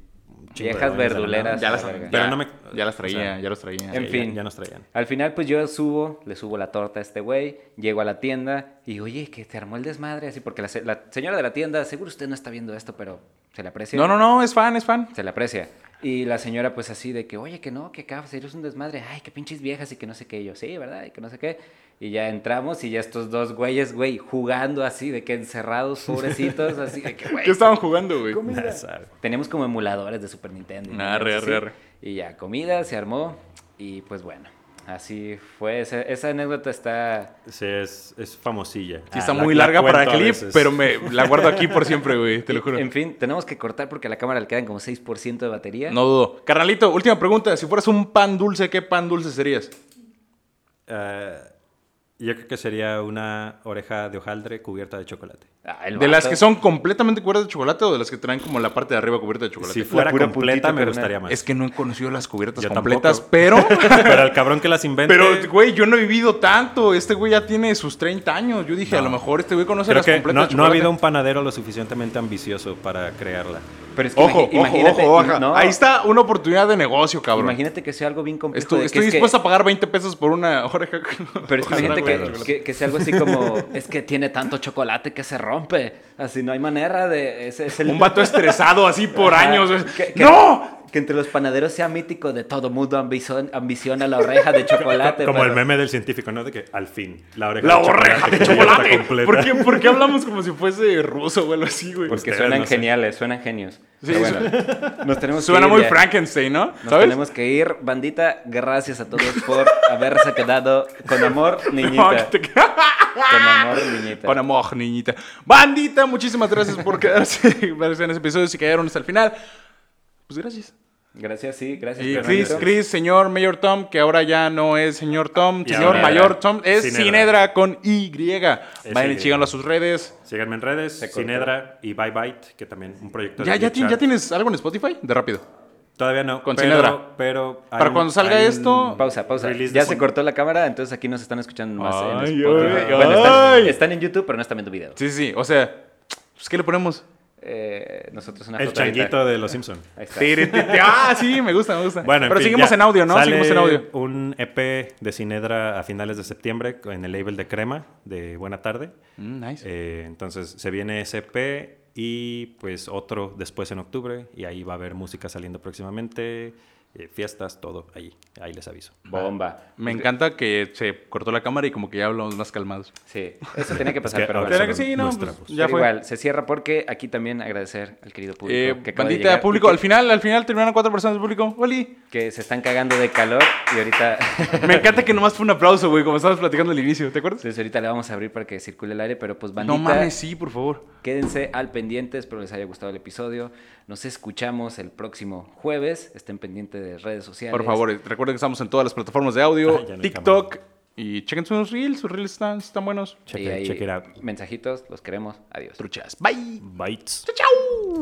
Viejas verduleras. Ya las, Verga. ya, Pero no me- ya las traía, o sea, ya los traía. En Sí, fin. Ya, ya nos traían. Al final, pues yo subo, le subo la torta a este güey, llego a la tienda y oye, que te armó el desmadre, así, porque la, se- la señora de la tienda, seguro usted no está viendo esto, pero se le aprecia. No, no, no, es fan, es fan. Se le aprecia. Y la señora, pues así de que, oye, que no, que acá serio es un desmadre, ay, que pinches viejas y que no sé qué. Y yo, sí, ¿verdad? Y que no sé qué. Y ya entramos y ya estos dos güeyes, güey, jugando así, de que encerrados, pobrecitos, así de que, güey. ¿Qué estaban jugando, güey? comida. Teníamos como emuladores de Super Nintendo. arre, así. arre. Y ya, comida, se armó. Y pues bueno. Así fue. Esa, esa anécdota está. Sí, es, es famosilla. Sí, está Ah, la- muy la larga para cuento a clip, pero me la guardo aquí por siempre, güey, te lo juro. En fin, tenemos que cortar porque a la cámara le quedan como 6% de batería. No dudo. Carnalito, última pregunta. Si fueras un pan dulce, ¿qué pan dulce serías? Eh, yo creo que sería una oreja de hojaldre cubierta de chocolate. Ah, ¿De las que son completamente cubiertas de chocolate o de las que traen como la parte de arriba cubierta de chocolate? Si fuera pura completa, me gustaría más. Es que no he conocido las cubiertas Yo completas, tampoco. pero... pero el cabrón que las invente... Pero, güey, yo no he vivido tanto. Este güey ya tiene sus 30 años. Yo dije, a lo mejor este güey conoce creo las que completas no, de no ha habido un panadero lo suficientemente ambicioso para crearla. Pero es que Ojo, imagínate, ojo, ojo. no, Ahí está una oportunidad de negocio, cabrón. Imagínate que sea algo bien complejo. Estoy, que- dispuesto a pagar 20 pesos por una oreja. Pero es que imagínate que, que, que sea algo así como, es que tiene tanto chocolate que se rompe. Así no hay manera de... Es el... Un vato estresado así por Ajá. años. ¡No! Que entre los panaderos sea mítico de todo mundo ambicion- ambiciona la oreja de chocolate. Como pero- el meme del científico, ¿no? De que al fin, la oreja La de oreja de ya está chocolate. completa. ¿Por qué, por qué hablamos como si fuese ruso o algo así, güey? Porque Ustedes, suenan no sé. geniales, suenan genios. Sí, bueno, nos tenemos que Suena ir muy ya. Frankenstein, ¿no? Nos ¿Sabes? tenemos que ir. Bandita, gracias a todos por haberse quedado con amor, niñita. No, que te- Con amor, niñita. Con amor, niñita. Bandita, muchísimas gracias por quedarse, quedarse en ese episodio. Si quedaron hasta el final, pues gracias. Gracias, sí, gracias. Y. Chris, Chris, señor Mayor Tom, que ahora ya no es señor Tom, Y señor Mayor Tom, es Sinedra. Sinedra con Y. Vayan y síganlo a sus redes. Síganme en redes. Sinedra y Bye Byte, que también un proyecto de ¿Ya, ya, ti- ya Art. tienes algo en Spotify? De rápido. Todavía no. Con pero, Sinedra. Pero Para cuando salga hay esto- Pausa, pausa. Ya de se cortó la cámara, entonces aquí nos están escuchando más en Ay, Spotify. ay, Bueno, están en YouTube, pero no están viendo video. Sí, sí, o sea, pues, ¿qué le ponemos? Eh, nosotros una El changuito de los Simpson. Ahí está. Tiri, ti, ti. Ah, sí, me gusta, me gusta. Bueno, en Pero fin, seguimos ya en audio, ¿no? sale Seguimos en audio. Un EP de Sinedra a finales de septiembre en el label de Crema de Buena Tarde. Mm, nice. Eh, entonces se viene ese EP y pues otro después en octubre y ahí va a haber música saliendo próximamente, eh, fiestas, todo ahí, ahí les aviso. Bomba. Me encanta que se cortó la cámara y como que ya hablamos más calmados. Sí, eso tenía que pasar, que pero. ¿Será que sí? No, pues, ya Pero fue. igual, se cierra porque aquí también agradecer al querido público Eh, que acaba de bandita, llegar público, al final, al final terminaron cuatro personas del público. Oli. que, que se están cagando de calor y ahorita, Me encanta que nomás fue un aplauso, güey, como estábamos platicando al inicio, ¿te acuerdas? entonces ahorita le vamos a abrir para que circule el aire, pero pues bandita, No mames, sí, por favor. quédense al pendiente, espero les haya gustado el episodio. Nos escuchamos el próximo jueves, estén pendientes de redes sociales. Por favor, eh, recuerden que estamos en todas las plataformas de audio, Ah, TikTok y chequen sus reels, sus reels están, están buenos. It out. mensajitos, los queremos. Adiós. Truchas. Bye. Bytes. Chao.